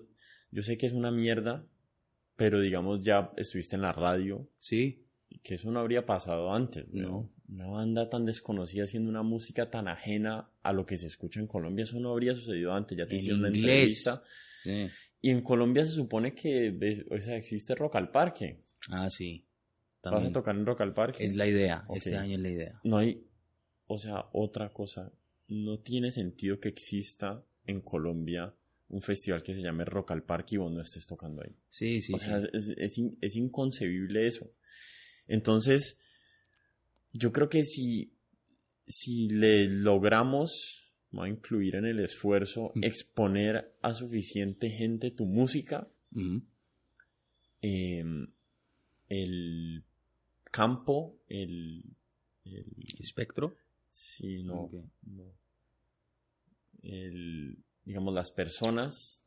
yo sé que es una mierda, pero digamos ya estuviste en la radio, Sí. que eso no habría pasado antes. No. Una banda tan desconocida haciendo una música tan ajena a lo que se escucha en Colombia, eso no habría sucedido antes. Ya te En hicieron una entrevista. Sí. Y en Colombia se supone que, o sea, existe Rock al Parque. Ah, sí. ¿Vas También. a tocar en Rock al Parque? Es la idea. Este año es la idea. No hay, o sea, otra cosa. No tiene sentido que exista en Colombia un festival que se llame Rock al Parque y vos no estés tocando ahí. Sí, sí, o sí. sea, es, es in- es inconcebible eso. Entonces, yo creo que si, si le logramos, voy a incluir en el esfuerzo, Mm. exponer a suficiente gente tu música, em, el campo, el, el Espectro. Sí, no, no. El, digamos, las personas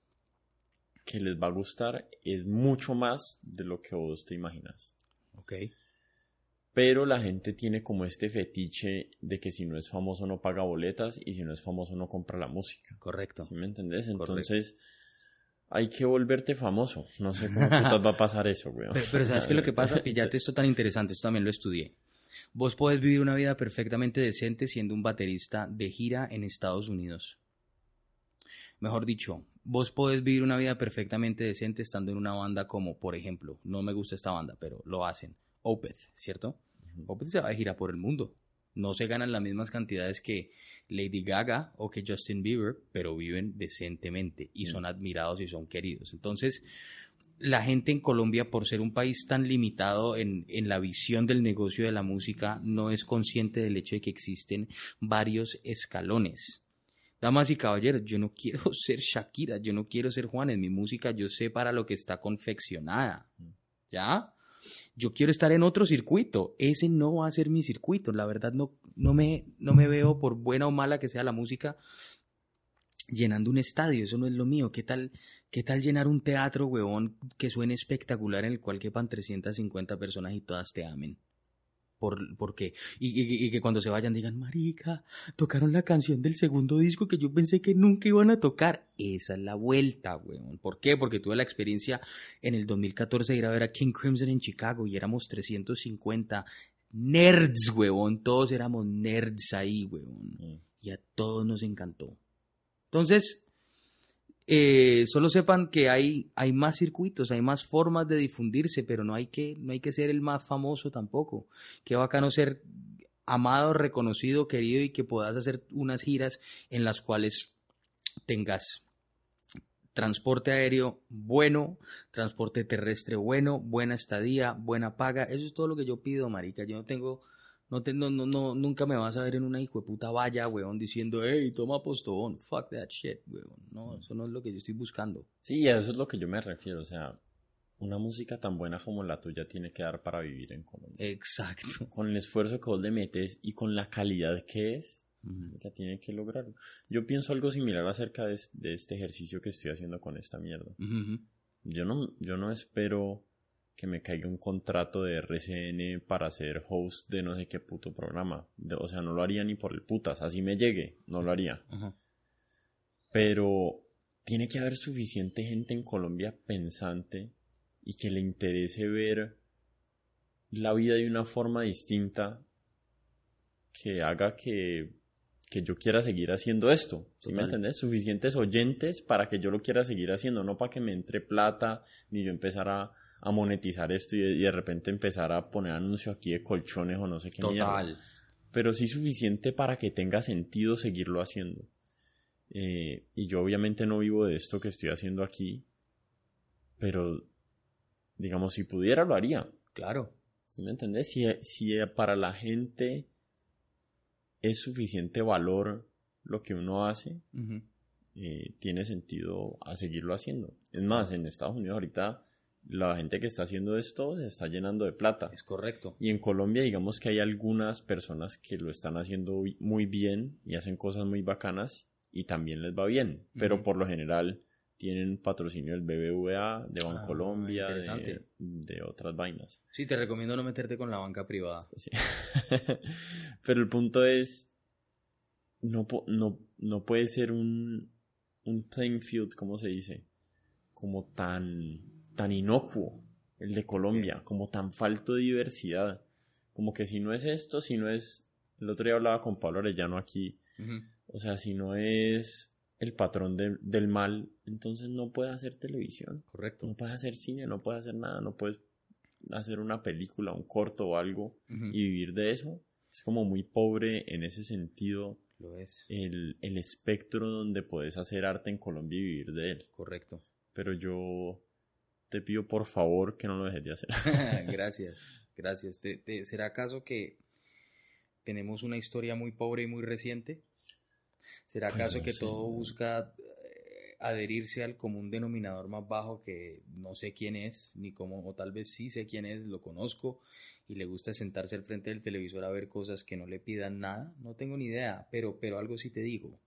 que les va a gustar es mucho más de lo que vos te imaginas. Ok. Pero la gente tiene como este fetiche de que si no es famoso no paga boletas y si no es famoso no compra la música. Correcto. ¿Sí me entendés? Correcto. Entonces hay que volverte famoso. No sé cómo putas va a pasar eso, güey. Pero, pero ¿sabes qué lo que pasa? Pillate esto tan interesante, esto también lo estudié. Vos podés vivir una vida perfectamente decente siendo un baterista de gira en Estados Unidos. Mejor dicho, vos podés vivir una vida perfectamente decente estando en una banda como, por ejemplo, no me gusta esta banda, pero lo hacen, Opeth, ¿cierto? Opeth se va de gira por el mundo. No se ganan las mismas cantidades que Lady Gaga o que Justin Bieber, pero viven decentemente y son admirados y son queridos. Entonces, la gente en Colombia, por ser un país tan limitado en, en la visión del negocio de la música, no es consciente del hecho de que existen varios escalones. Damas y caballeros, yo no <laughs> quiero ser Shakira, yo no quiero ser Juanes, mi música yo sé para lo que está confeccionada. ¿Ya? yo quiero estar en otro circuito. Ese no va a ser mi circuito. La verdad, no, no, me, no me veo, por buena o mala que sea la música, llenando un estadio. Eso no es lo mío. ¿Qué tal, qué tal llenar un teatro, huevón, que suene espectacular en el cual quepan 350 personas y todas te amen? Por, por qué. Y, que cuando se vayan digan, marica, tocaron la canción del segundo disco que yo pensé que nunca iban a tocar. Esa es la vuelta, weón. ¿Por qué? Porque tuve la experiencia en el 2014 de ir a ver a King Crimson en Chicago y éramos 350 nerds, weón. Todos éramos nerds ahí, weón. Mm. Y a todos nos encantó. Entonces, eh, solo sepan que hay, hay más circuitos, hay más formas de difundirse, pero no hay, que, no hay que ser el más famoso tampoco. Qué bacano ser amado, reconocido, querido y que puedas hacer unas giras en las cuales tengas transporte aéreo bueno, transporte terrestre bueno, buena estadía, buena paga. Eso es todo lo que yo pido, marica. Yo no tengo no, te, no, no, nunca me vas a ver en una hijo de puta valla, weón, diciendo, hey, toma postón, fuck that shit, weón. No, eso no es lo que yo estoy buscando. Sí, a eso es lo que yo me refiero, o sea, una música tan buena como la tuya tiene que dar para vivir en Colombia. Exacto. <laughs> Con el esfuerzo que vos le metes y con la calidad que es, ya tiene que lograrlo. Yo pienso algo similar acerca de, este ejercicio que estoy haciendo con esta mierda. Yo no, yo no espero que me caiga un contrato de RCN para ser host de no sé qué puto programa. o sea, no lo haría ni por el putas. Así me llegue, no lo haría. Pero tiene que haber suficiente gente en Colombia pensante y que le interese ver la vida de una forma distinta que haga que, que yo quiera seguir haciendo esto. ¿Sí me entendés? Suficientes oyentes para que yo lo quiera seguir haciendo, no para que me entre plata ni yo empezar a monetizar esto y, de repente empezar a poner anuncios aquí de colchones o no sé qué. Total. Pero sí suficiente para que tenga sentido seguirlo haciendo. Eh, y yo obviamente no vivo de esto que estoy haciendo aquí, pero digamos, si pudiera lo haría. Claro. ¿Sí me entendés? Si, si para la gente es suficiente valor lo que uno hace, eh, tiene sentido a seguirlo haciendo. Es más, en Estados Unidos ahorita la gente que está haciendo esto se está llenando de plata. Es correcto. Y en Colombia, digamos que hay algunas personas que lo están haciendo muy bien y hacen cosas muy bacanas y también les va bien. Pero por lo general tienen patrocinio del BBVA, de Bancolombia, ah, de, de, otras vainas. Sí, te recomiendo no meterte con la banca privada. <laughs> Pero el punto es, no, no, no puede ser un, un playing field, ¿cómo se dice? Como tan tan inocuo, el de Colombia, como tan falto de diversidad. Como que si no es esto, si no es. El otro día hablaba con Pablo Arellano aquí. O sea, si no es el patrón del mal, entonces no puedes hacer televisión. Correcto. No puedes hacer cine, no puedes hacer nada, no puedes hacer una película, un corto o algo y vivir de eso. Es como muy pobre en ese sentido. Lo es. El, el espectro donde puedes hacer arte en Colombia y vivir de él. Correcto. Pero yo te pido por favor que no lo dejes de hacer. <laughs> gracias, gracias. será acaso que tenemos una historia muy pobre y muy reciente? ¿Será pues acaso que todo busca eh, adherirse al común denominador más bajo que no sé quién es, ni cómo, o tal vez sí sé quién es, lo conozco, y le gusta sentarse al frente del televisor a ver cosas que no le pidan nada? No tengo ni idea, pero, pero algo sí te digo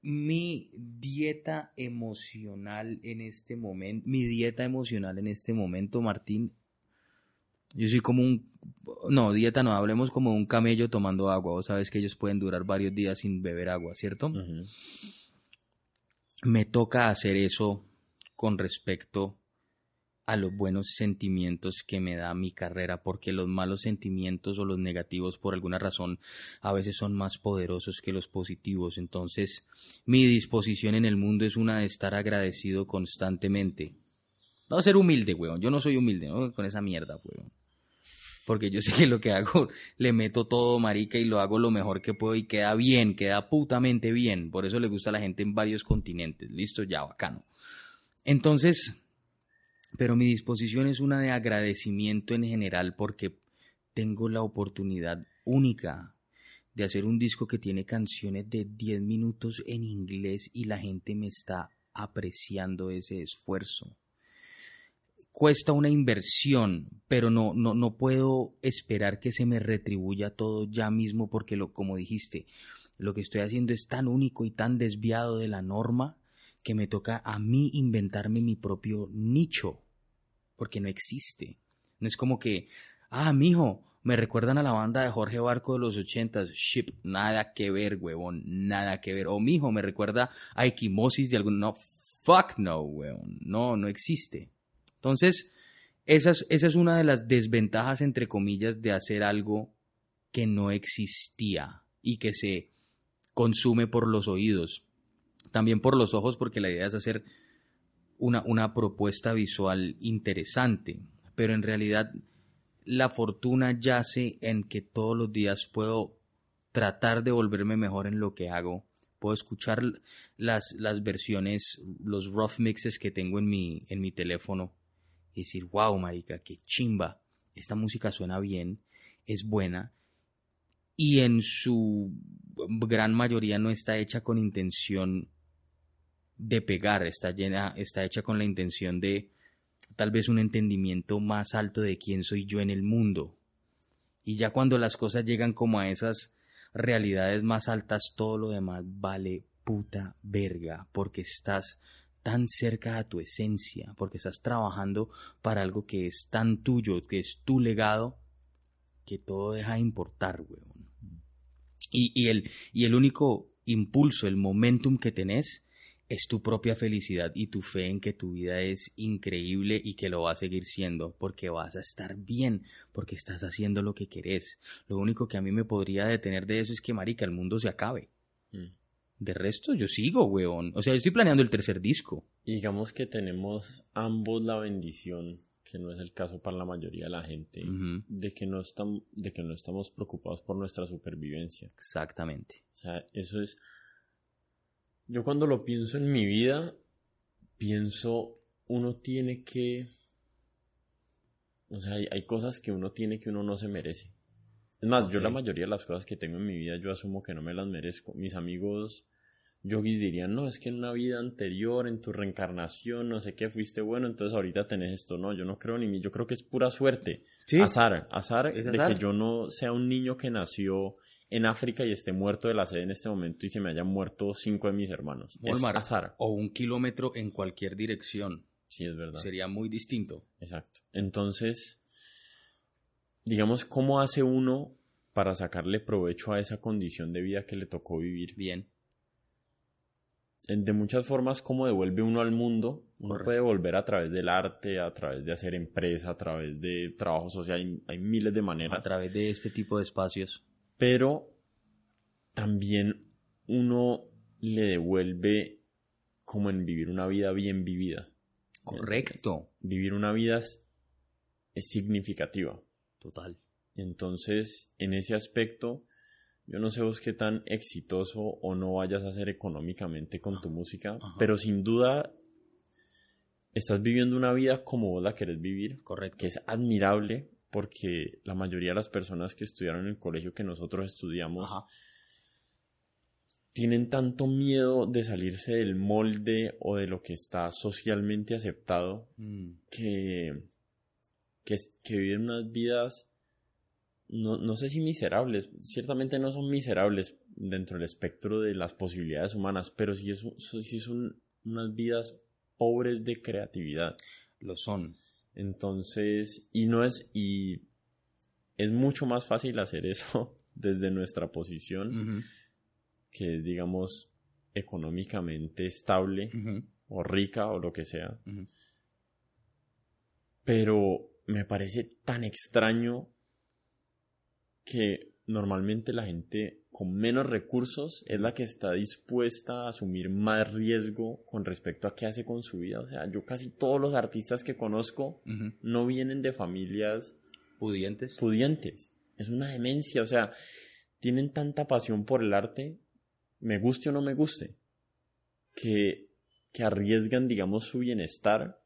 mi dieta emocional en este momento, mi dieta emocional en este momento, Martín, yo soy como un, no, dieta no, hablemos como un camello tomando agua, vos sabes que ellos pueden durar varios días sin beber agua, ¿cierto? Me toca hacer eso con respecto a los buenos sentimientos que me da mi carrera, porque los malos sentimientos o los negativos por alguna razón a veces son más poderosos que los positivos. Entonces, mi disposición en el mundo es una de estar agradecido constantemente. No ser humilde, weón. Yo no soy humilde, ¿no? Con esa mierda, weón. Porque yo sé que lo que hago, <laughs> le meto todo, marica, y lo hago lo mejor que puedo y queda bien, queda putamente bien. Por eso le gusta a la gente en varios continentes. Listo, ya, bacano. Entonces, pero mi disposición es una de agradecimiento en general porque tengo la oportunidad única de hacer un disco que tiene canciones de 10 minutos en inglés y la gente me está apreciando ese esfuerzo. cuesta una inversión, pero no, no, no puedo esperar que se me retribuya todo ya mismo porque, lo, como dijiste, lo que estoy haciendo es tan único y tan desviado de la norma que me toca a mí inventarme mi propio nicho, porque no existe. No es como que, ah, mijo, me recuerdan a la banda de Jorge Barco de los ochentas, Ship, nada que ver, huevón, nada que ver. O mijo, me recuerda a Equimosis de algún, no, fuck no, huevón, no, no existe. Entonces, esa es, esa es una de las desventajas, entre comillas, de hacer algo que no existía y que se consume por los oídos, también por los ojos, porque la idea es hacer una, una propuesta visual interesante, pero en realidad la fortuna yace en que todos los días puedo tratar de volverme mejor en lo que hago. Puedo escuchar las, las versiones, los rough mixes que tengo en mi, en mi teléfono y decir, wow, marica, qué chimba, esta música suena bien, es buena, y en su gran mayoría no está hecha con intención de pegar, está, llena, está hecha con la intención de tal vez un entendimiento más alto de quién soy yo en el mundo. Y ya cuando las cosas llegan como a esas realidades más altas, todo lo demás vale puta verga, porque estás tan cerca a tu esencia, porque estás trabajando para algo que es tan tuyo, que es tu legado, que todo deja de importar, weón. Y, y, el, y el único impulso, el momentum que tenés, es tu propia felicidad y tu fe en que tu vida es increíble y que lo va a seguir siendo, porque vas a estar bien, porque estás haciendo lo que querés. Lo único que a mí me podría detener de eso es que, marica, el mundo se acabe. Mm. De resto, yo sigo, weón. O sea, yo estoy planeando el tercer disco. Y digamos que tenemos ambos la bendición, que no es el caso para la mayoría de la gente, de, que no estamos, de que no estamos preocupados por nuestra supervivencia. Exactamente. O sea, eso es... Yo cuando lo pienso en mi vida, pienso, uno tiene que... O sea, hay, hay cosas que uno tiene que uno no se merece. Es más, yo la mayoría de las cosas que tengo en mi vida yo asumo que no me las merezco. Mis amigos yogis dirían, no, es que en una vida anterior, en tu reencarnación, no sé qué, fuiste bueno, entonces ahorita tenés esto. No, yo no creo ni mí, yo creo que es pura suerte. ¿Sí? Azar, azar, de que yo no sea un niño que nació en África y esté muerto de la sed en este momento y se me hayan muerto cinco de mis hermanos. es azar. O un kilómetro en cualquier dirección. Sí, es verdad. Sería muy distinto. Exacto. Entonces, digamos, ¿cómo hace uno para sacarle provecho a esa condición de vida que le tocó vivir? Bien. De muchas formas, ¿cómo devuelve uno al mundo? Uno puede volver a través del arte, a través de hacer empresa, a través de trabajo social, hay, hay miles de maneras. A través de este tipo de espacios. Pero también uno le devuelve como en vivir una vida bien vivida. Correcto. Vivir una vida es significativa. Total. Entonces, en ese aspecto, yo no sé vos qué tan exitoso o no vayas a ser económicamente con tu música, pero sin duda estás viviendo una vida como vos la querés vivir. Correcto. Que es admirable porque la mayoría de las personas que estudiaron en el colegio que nosotros estudiamos tienen tanto miedo de salirse del molde o de lo que está socialmente aceptado mm. que que, viven unas vidas, no, no sé si miserables, ciertamente no son miserables dentro del espectro de las posibilidades humanas, pero sí, es, sí son unas vidas pobres de creatividad. Lo son. Entonces, y no es, y es mucho más fácil hacer eso <laughs> desde nuestra posición, que es, digamos, económicamente estable o rica o lo que sea. Pero me parece tan extraño que normalmente la gente con menos recursos es la que está dispuesta a asumir más riesgo con respecto a qué hace con su vida. O sea, yo casi todos los artistas que conozco no vienen de familias pudientes. Pudientes. Es una demencia. O sea, tienen tanta pasión por el arte, me guste o no me guste, que, que arriesgan, digamos, su bienestar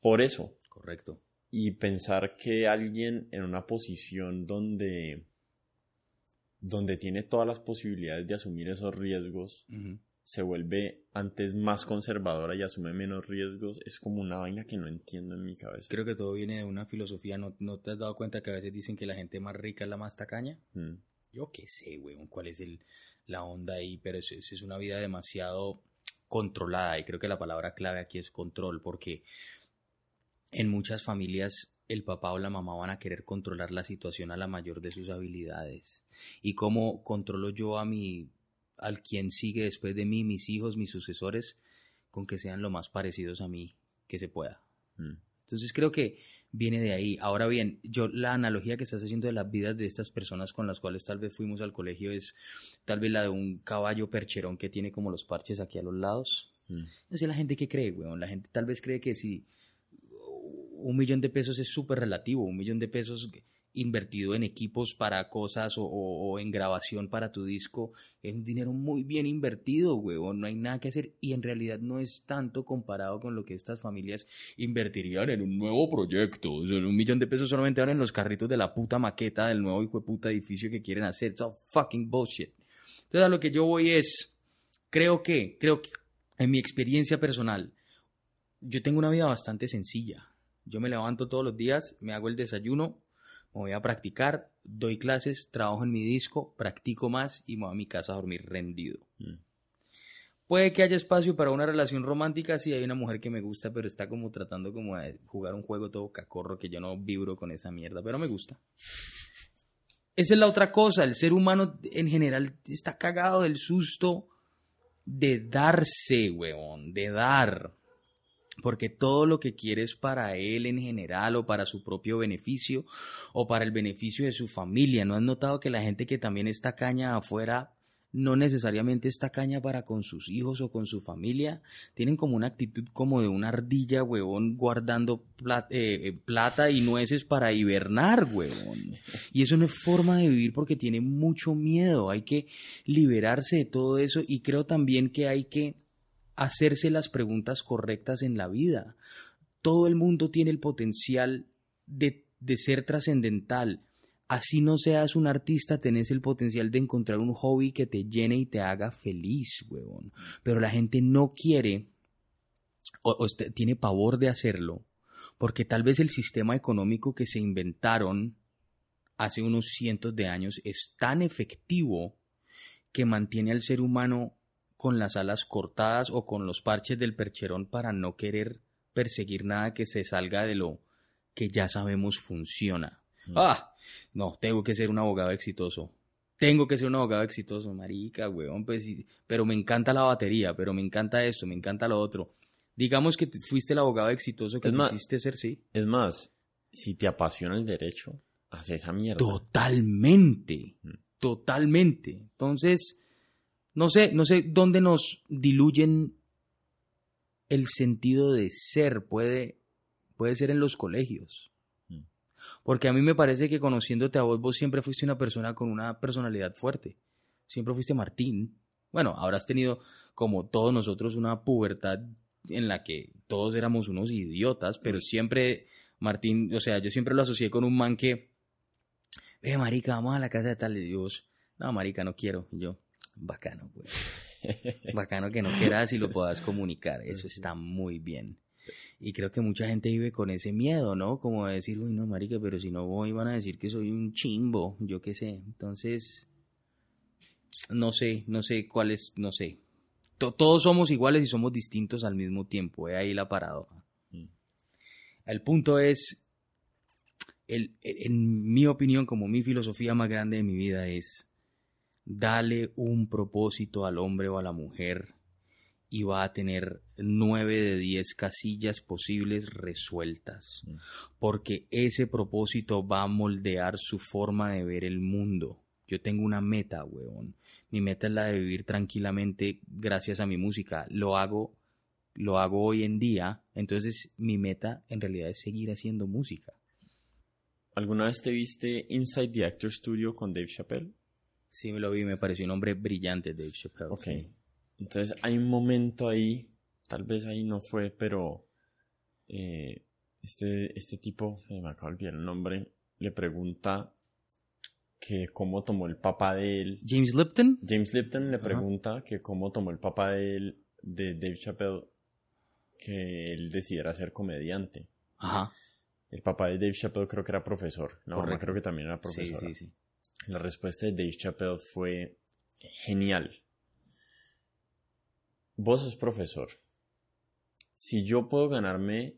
por eso. Correcto y pensar que alguien en una posición donde donde tiene todas las posibilidades de asumir esos riesgos se vuelve antes más conservadora y asume menos riesgos, es como una vaina que no entiendo en mi cabeza. Creo que todo viene de una filosofía. ¿No, no te has dado cuenta que a veces dicen que la gente más rica es la más tacaña? Mm. Yo qué sé, weón, cuál es el, la onda ahí, pero es, es es una vida demasiado controlada y creo que la palabra clave aquí es control, porque en muchas familias el papá o la mamá van a querer controlar la situación a la mayor de sus habilidades. ¿Y cómo controlo yo a mi, al quien sigue después de mí, mis hijos, mis sucesores, con que sean lo más parecidos a mí que se pueda? Mm. Entonces creo que viene de ahí. Ahora bien, yo la analogía que estás haciendo de las vidas de estas personas con las cuales tal vez fuimos al colegio es tal vez la de un caballo percherón que tiene como los parches aquí a los lados. Mm. No sé la gente que cree, weón. La gente tal vez cree que si un millón de pesos es súper relativo, un millón de pesos invertido en equipos para cosas o, en grabación para tu disco, es un dinero muy bien invertido, weón, no hay nada que hacer y en realidad no es tanto comparado con lo que estas familias invertirían en un nuevo proyecto, un millón de pesos solamente van en los carritos de la puta maqueta del nuevo hijo de puta edificio que quieren hacer, it's all fucking bullshit. Entonces a lo que yo voy es, creo que, creo que en mi experiencia personal, yo tengo una vida bastante sencilla. Yo me levanto todos los días, me hago el desayuno, me voy a practicar, doy clases, trabajo en mi disco, practico más y me voy a mi casa a dormir rendido. Mm. Puede que haya espacio para una relación romántica si hay una mujer que me gusta, pero está como tratando como de jugar un juego todo cacorro que yo no vibro con esa mierda, pero me gusta. Esa es la otra cosa, el ser humano en general está cagado del susto de darse, weón, de dar. Porque todo lo que quiere es para él en general o para su propio beneficio o para el beneficio de su familia. ¿No has notado que la gente que también está caña afuera no necesariamente está caña para con sus hijos o con su familia? Tienen como una actitud como de una ardilla, huevón, guardando pla- eh, eh, plata y nueces para hibernar, huevón. <laughs> Y eso no es forma de vivir porque tiene mucho miedo. Hay que liberarse de todo eso y creo también que hay que hacerse las preguntas correctas en la vida. Todo el mundo tiene el potencial de, de ser trascendental. Así no seas un artista, tenés el potencial de encontrar un hobby que te llene y te haga feliz, huevón. Pero la gente no quiere o, o este- tiene pavor de hacerlo porque tal vez el sistema económico que se inventaron hace unos cientos de años es tan efectivo que mantiene al ser humano con las alas cortadas o con los parches del percherón para no querer perseguir nada que se salga de lo que ya sabemos funciona. Mm. Ah, no, tengo que ser un abogado exitoso. Tengo que ser un abogado exitoso, marica, weón, pues, pero me encanta la batería, pero me encanta esto, me encanta lo otro. Digamos que te- fuiste el abogado exitoso que quisiste ser, sí. Es más, si te apasiona el derecho, haz esa mierda. Totalmente, Mm. totalmente. Entonces, no sé, no sé dónde nos diluyen el sentido de ser. Puede, puede ser en los colegios. Mm. Porque a mí me parece que conociéndote a vos, vos siempre fuiste una persona con una personalidad fuerte. Siempre fuiste Martín. Bueno, habrás tenido, como todos nosotros, una pubertad en la que todos éramos unos idiotas, pero siempre, Martín, o sea, yo siempre lo asocié con un man que, ve, marica, vamos a la casa de tal y Dios. No, marica, no quiero. Y yo, bacano, pues. Bacano que no quieras y lo puedas comunicar. Eso está muy bien. Y creo que mucha gente vive con ese miedo, ¿no? Como de decir, uy, no, marica, pero si no voy van a decir que soy un chimbo, yo qué sé. Entonces, no sé, no sé cuál es, no sé. To- todos somos iguales y somos distintos al mismo tiempo. He ahí la paradoja. Mm. El punto es, el, en mi opinión, como mi filosofía más grande de mi vida es, dale un propósito al hombre o a la mujer y va a tener nueve de diez casillas posibles resueltas, Mm. porque ese propósito va a moldear su forma de ver el mundo. Yo tengo una meta, weón. Mi meta es la de vivir tranquilamente gracias a mi música. Lo hago, lo hago hoy en día, entonces mi meta en realidad es seguir haciendo música. ¿Alguna vez te viste Inside the Actor Studio con Dave Chappelle? Sí, me lo vi, me pareció un hombre brillante, Dave Chappelle. Ok. sí. Entonces hay un momento ahí, tal vez ahí no fue, pero eh, este, este tipo, se me acaba de olvidar el nombre, le pregunta que cómo tomó el papá de él. James Lipton. James Lipton le pregunta que cómo tomó el papá de él, de Dave Chappelle, que él decidiera ser comediante. Ajá. El papá de Dave Chappelle creo que era profesor. La mamá Correcto. creo que también era profesora. Sí, sí, sí. La respuesta de Dave Chappelle fue genial. Vos sos profesor. Si yo puedo ganarme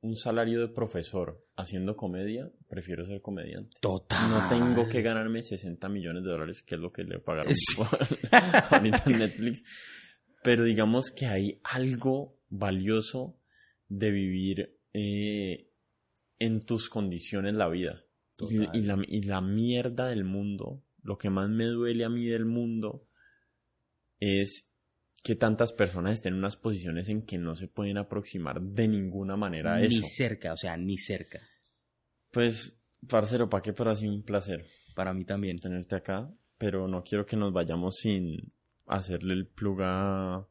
un salario de profesor haciendo comedia, prefiero ser comediante. Total. No tengo que ganarme 60 millones de dólares, que es lo que le pagaron Sí. <laughs> ahorita en Netflix. Pero digamos que hay algo valioso de vivir eh, en tus condiciones la vida. Y, la, y la mierda del mundo, lo que más me duele a mí del mundo es que tantas personas estén en unas posiciones en que no se pueden aproximar de ninguna manera a Ni eso. cerca, o sea, ni cerca. Pues, parcero, ¿para qué? Pero ha sido un placer Para mí también. tenerte acá, pero no quiero que nos vayamos sin hacerle el plug a,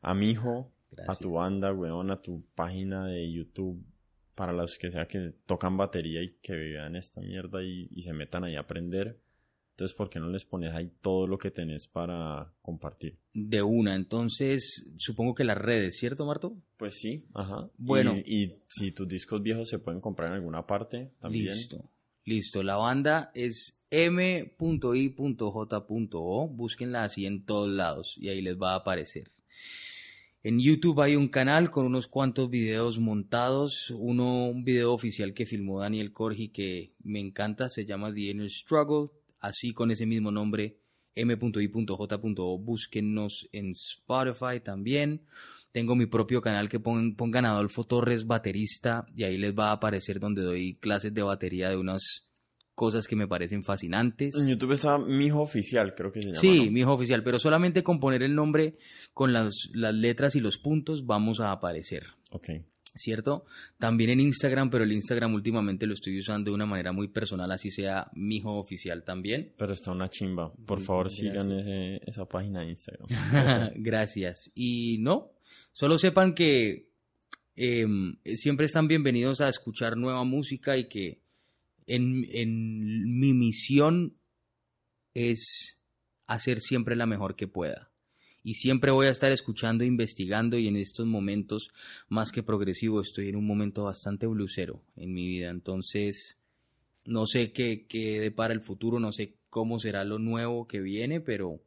a mi hijo, a tu banda, weón, a tu página de YouTube, para los que sea que tocan batería y que vean esta mierda y, y se metan ahí a aprender. Entonces, ¿por qué no les pones ahí todo lo que tenés para compartir? De una, entonces supongo que las redes, ¿cierto, Marto? Pues sí, ajá. Bueno. Y, y si tus discos viejos se pueden comprar en alguna parte, también. Listo. Listo, la banda es m.i.j.o. Búsquenla así en todos lados y ahí les va a aparecer. En YouTube hay un canal con unos cuantos videos montados. Uno, un video oficial que filmó Daniel Corgi que me encanta, se llama The Inner Struggle. Así con ese mismo nombre, m.i.j.o. Búsquennos en Spotify también. Tengo mi propio canal que pon- pongan Adolfo Torres baterista y ahí les va a aparecer donde doy clases de batería de unas cosas que me parecen fascinantes. En YouTube está mi hijo oficial, creo que se llama. Sí, ¿no? mi hijo oficial, pero solamente con poner el nombre con las, las letras y los puntos vamos a aparecer, Ok. ¿cierto? También en Instagram, pero el Instagram últimamente lo estoy usando de una manera muy personal, así sea mi hijo oficial también. Pero está una chimba. Por favor, gracias. sigan ese, esa página de Instagram. <laughs> Gracias. Y no, solo sepan que em, siempre están bienvenidos a escuchar nueva música y que en, en mi misión es hacer siempre la mejor que pueda. Y siempre voy a estar escuchando, investigando y en estos momentos, más que progresivo, estoy en un momento bastante blusero en mi vida. Entonces, no sé qué, qué depara el futuro, no sé cómo será lo nuevo que viene, pero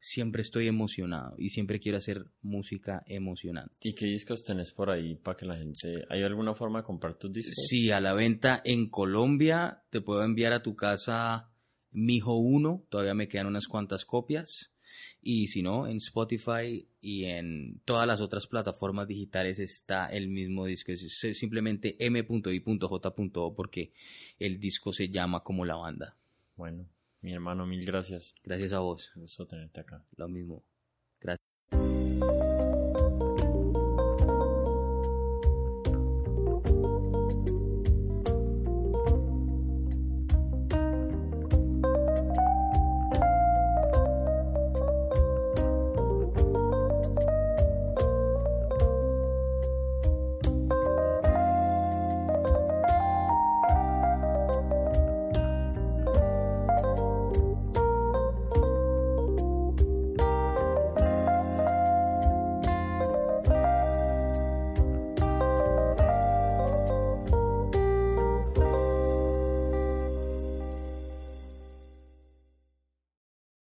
siempre estoy emocionado y siempre quiero hacer música emocionante. ¿Y qué discos tenés por ahí para que la gente... ¿Hay alguna forma de comprar tus discos? Sí, a la venta en Colombia, te puedo enviar a tu casa Mijo 1, todavía me quedan unas cuantas copias. Y si no, en Spotify y en todas las otras plataformas digitales está el mismo disco. Es es simplemente m.i.j.o porque el disco se llama como la banda. Bueno, mi hermano, mil gracias. Gracias a vos. Un gusto tenerte acá. Lo mismo.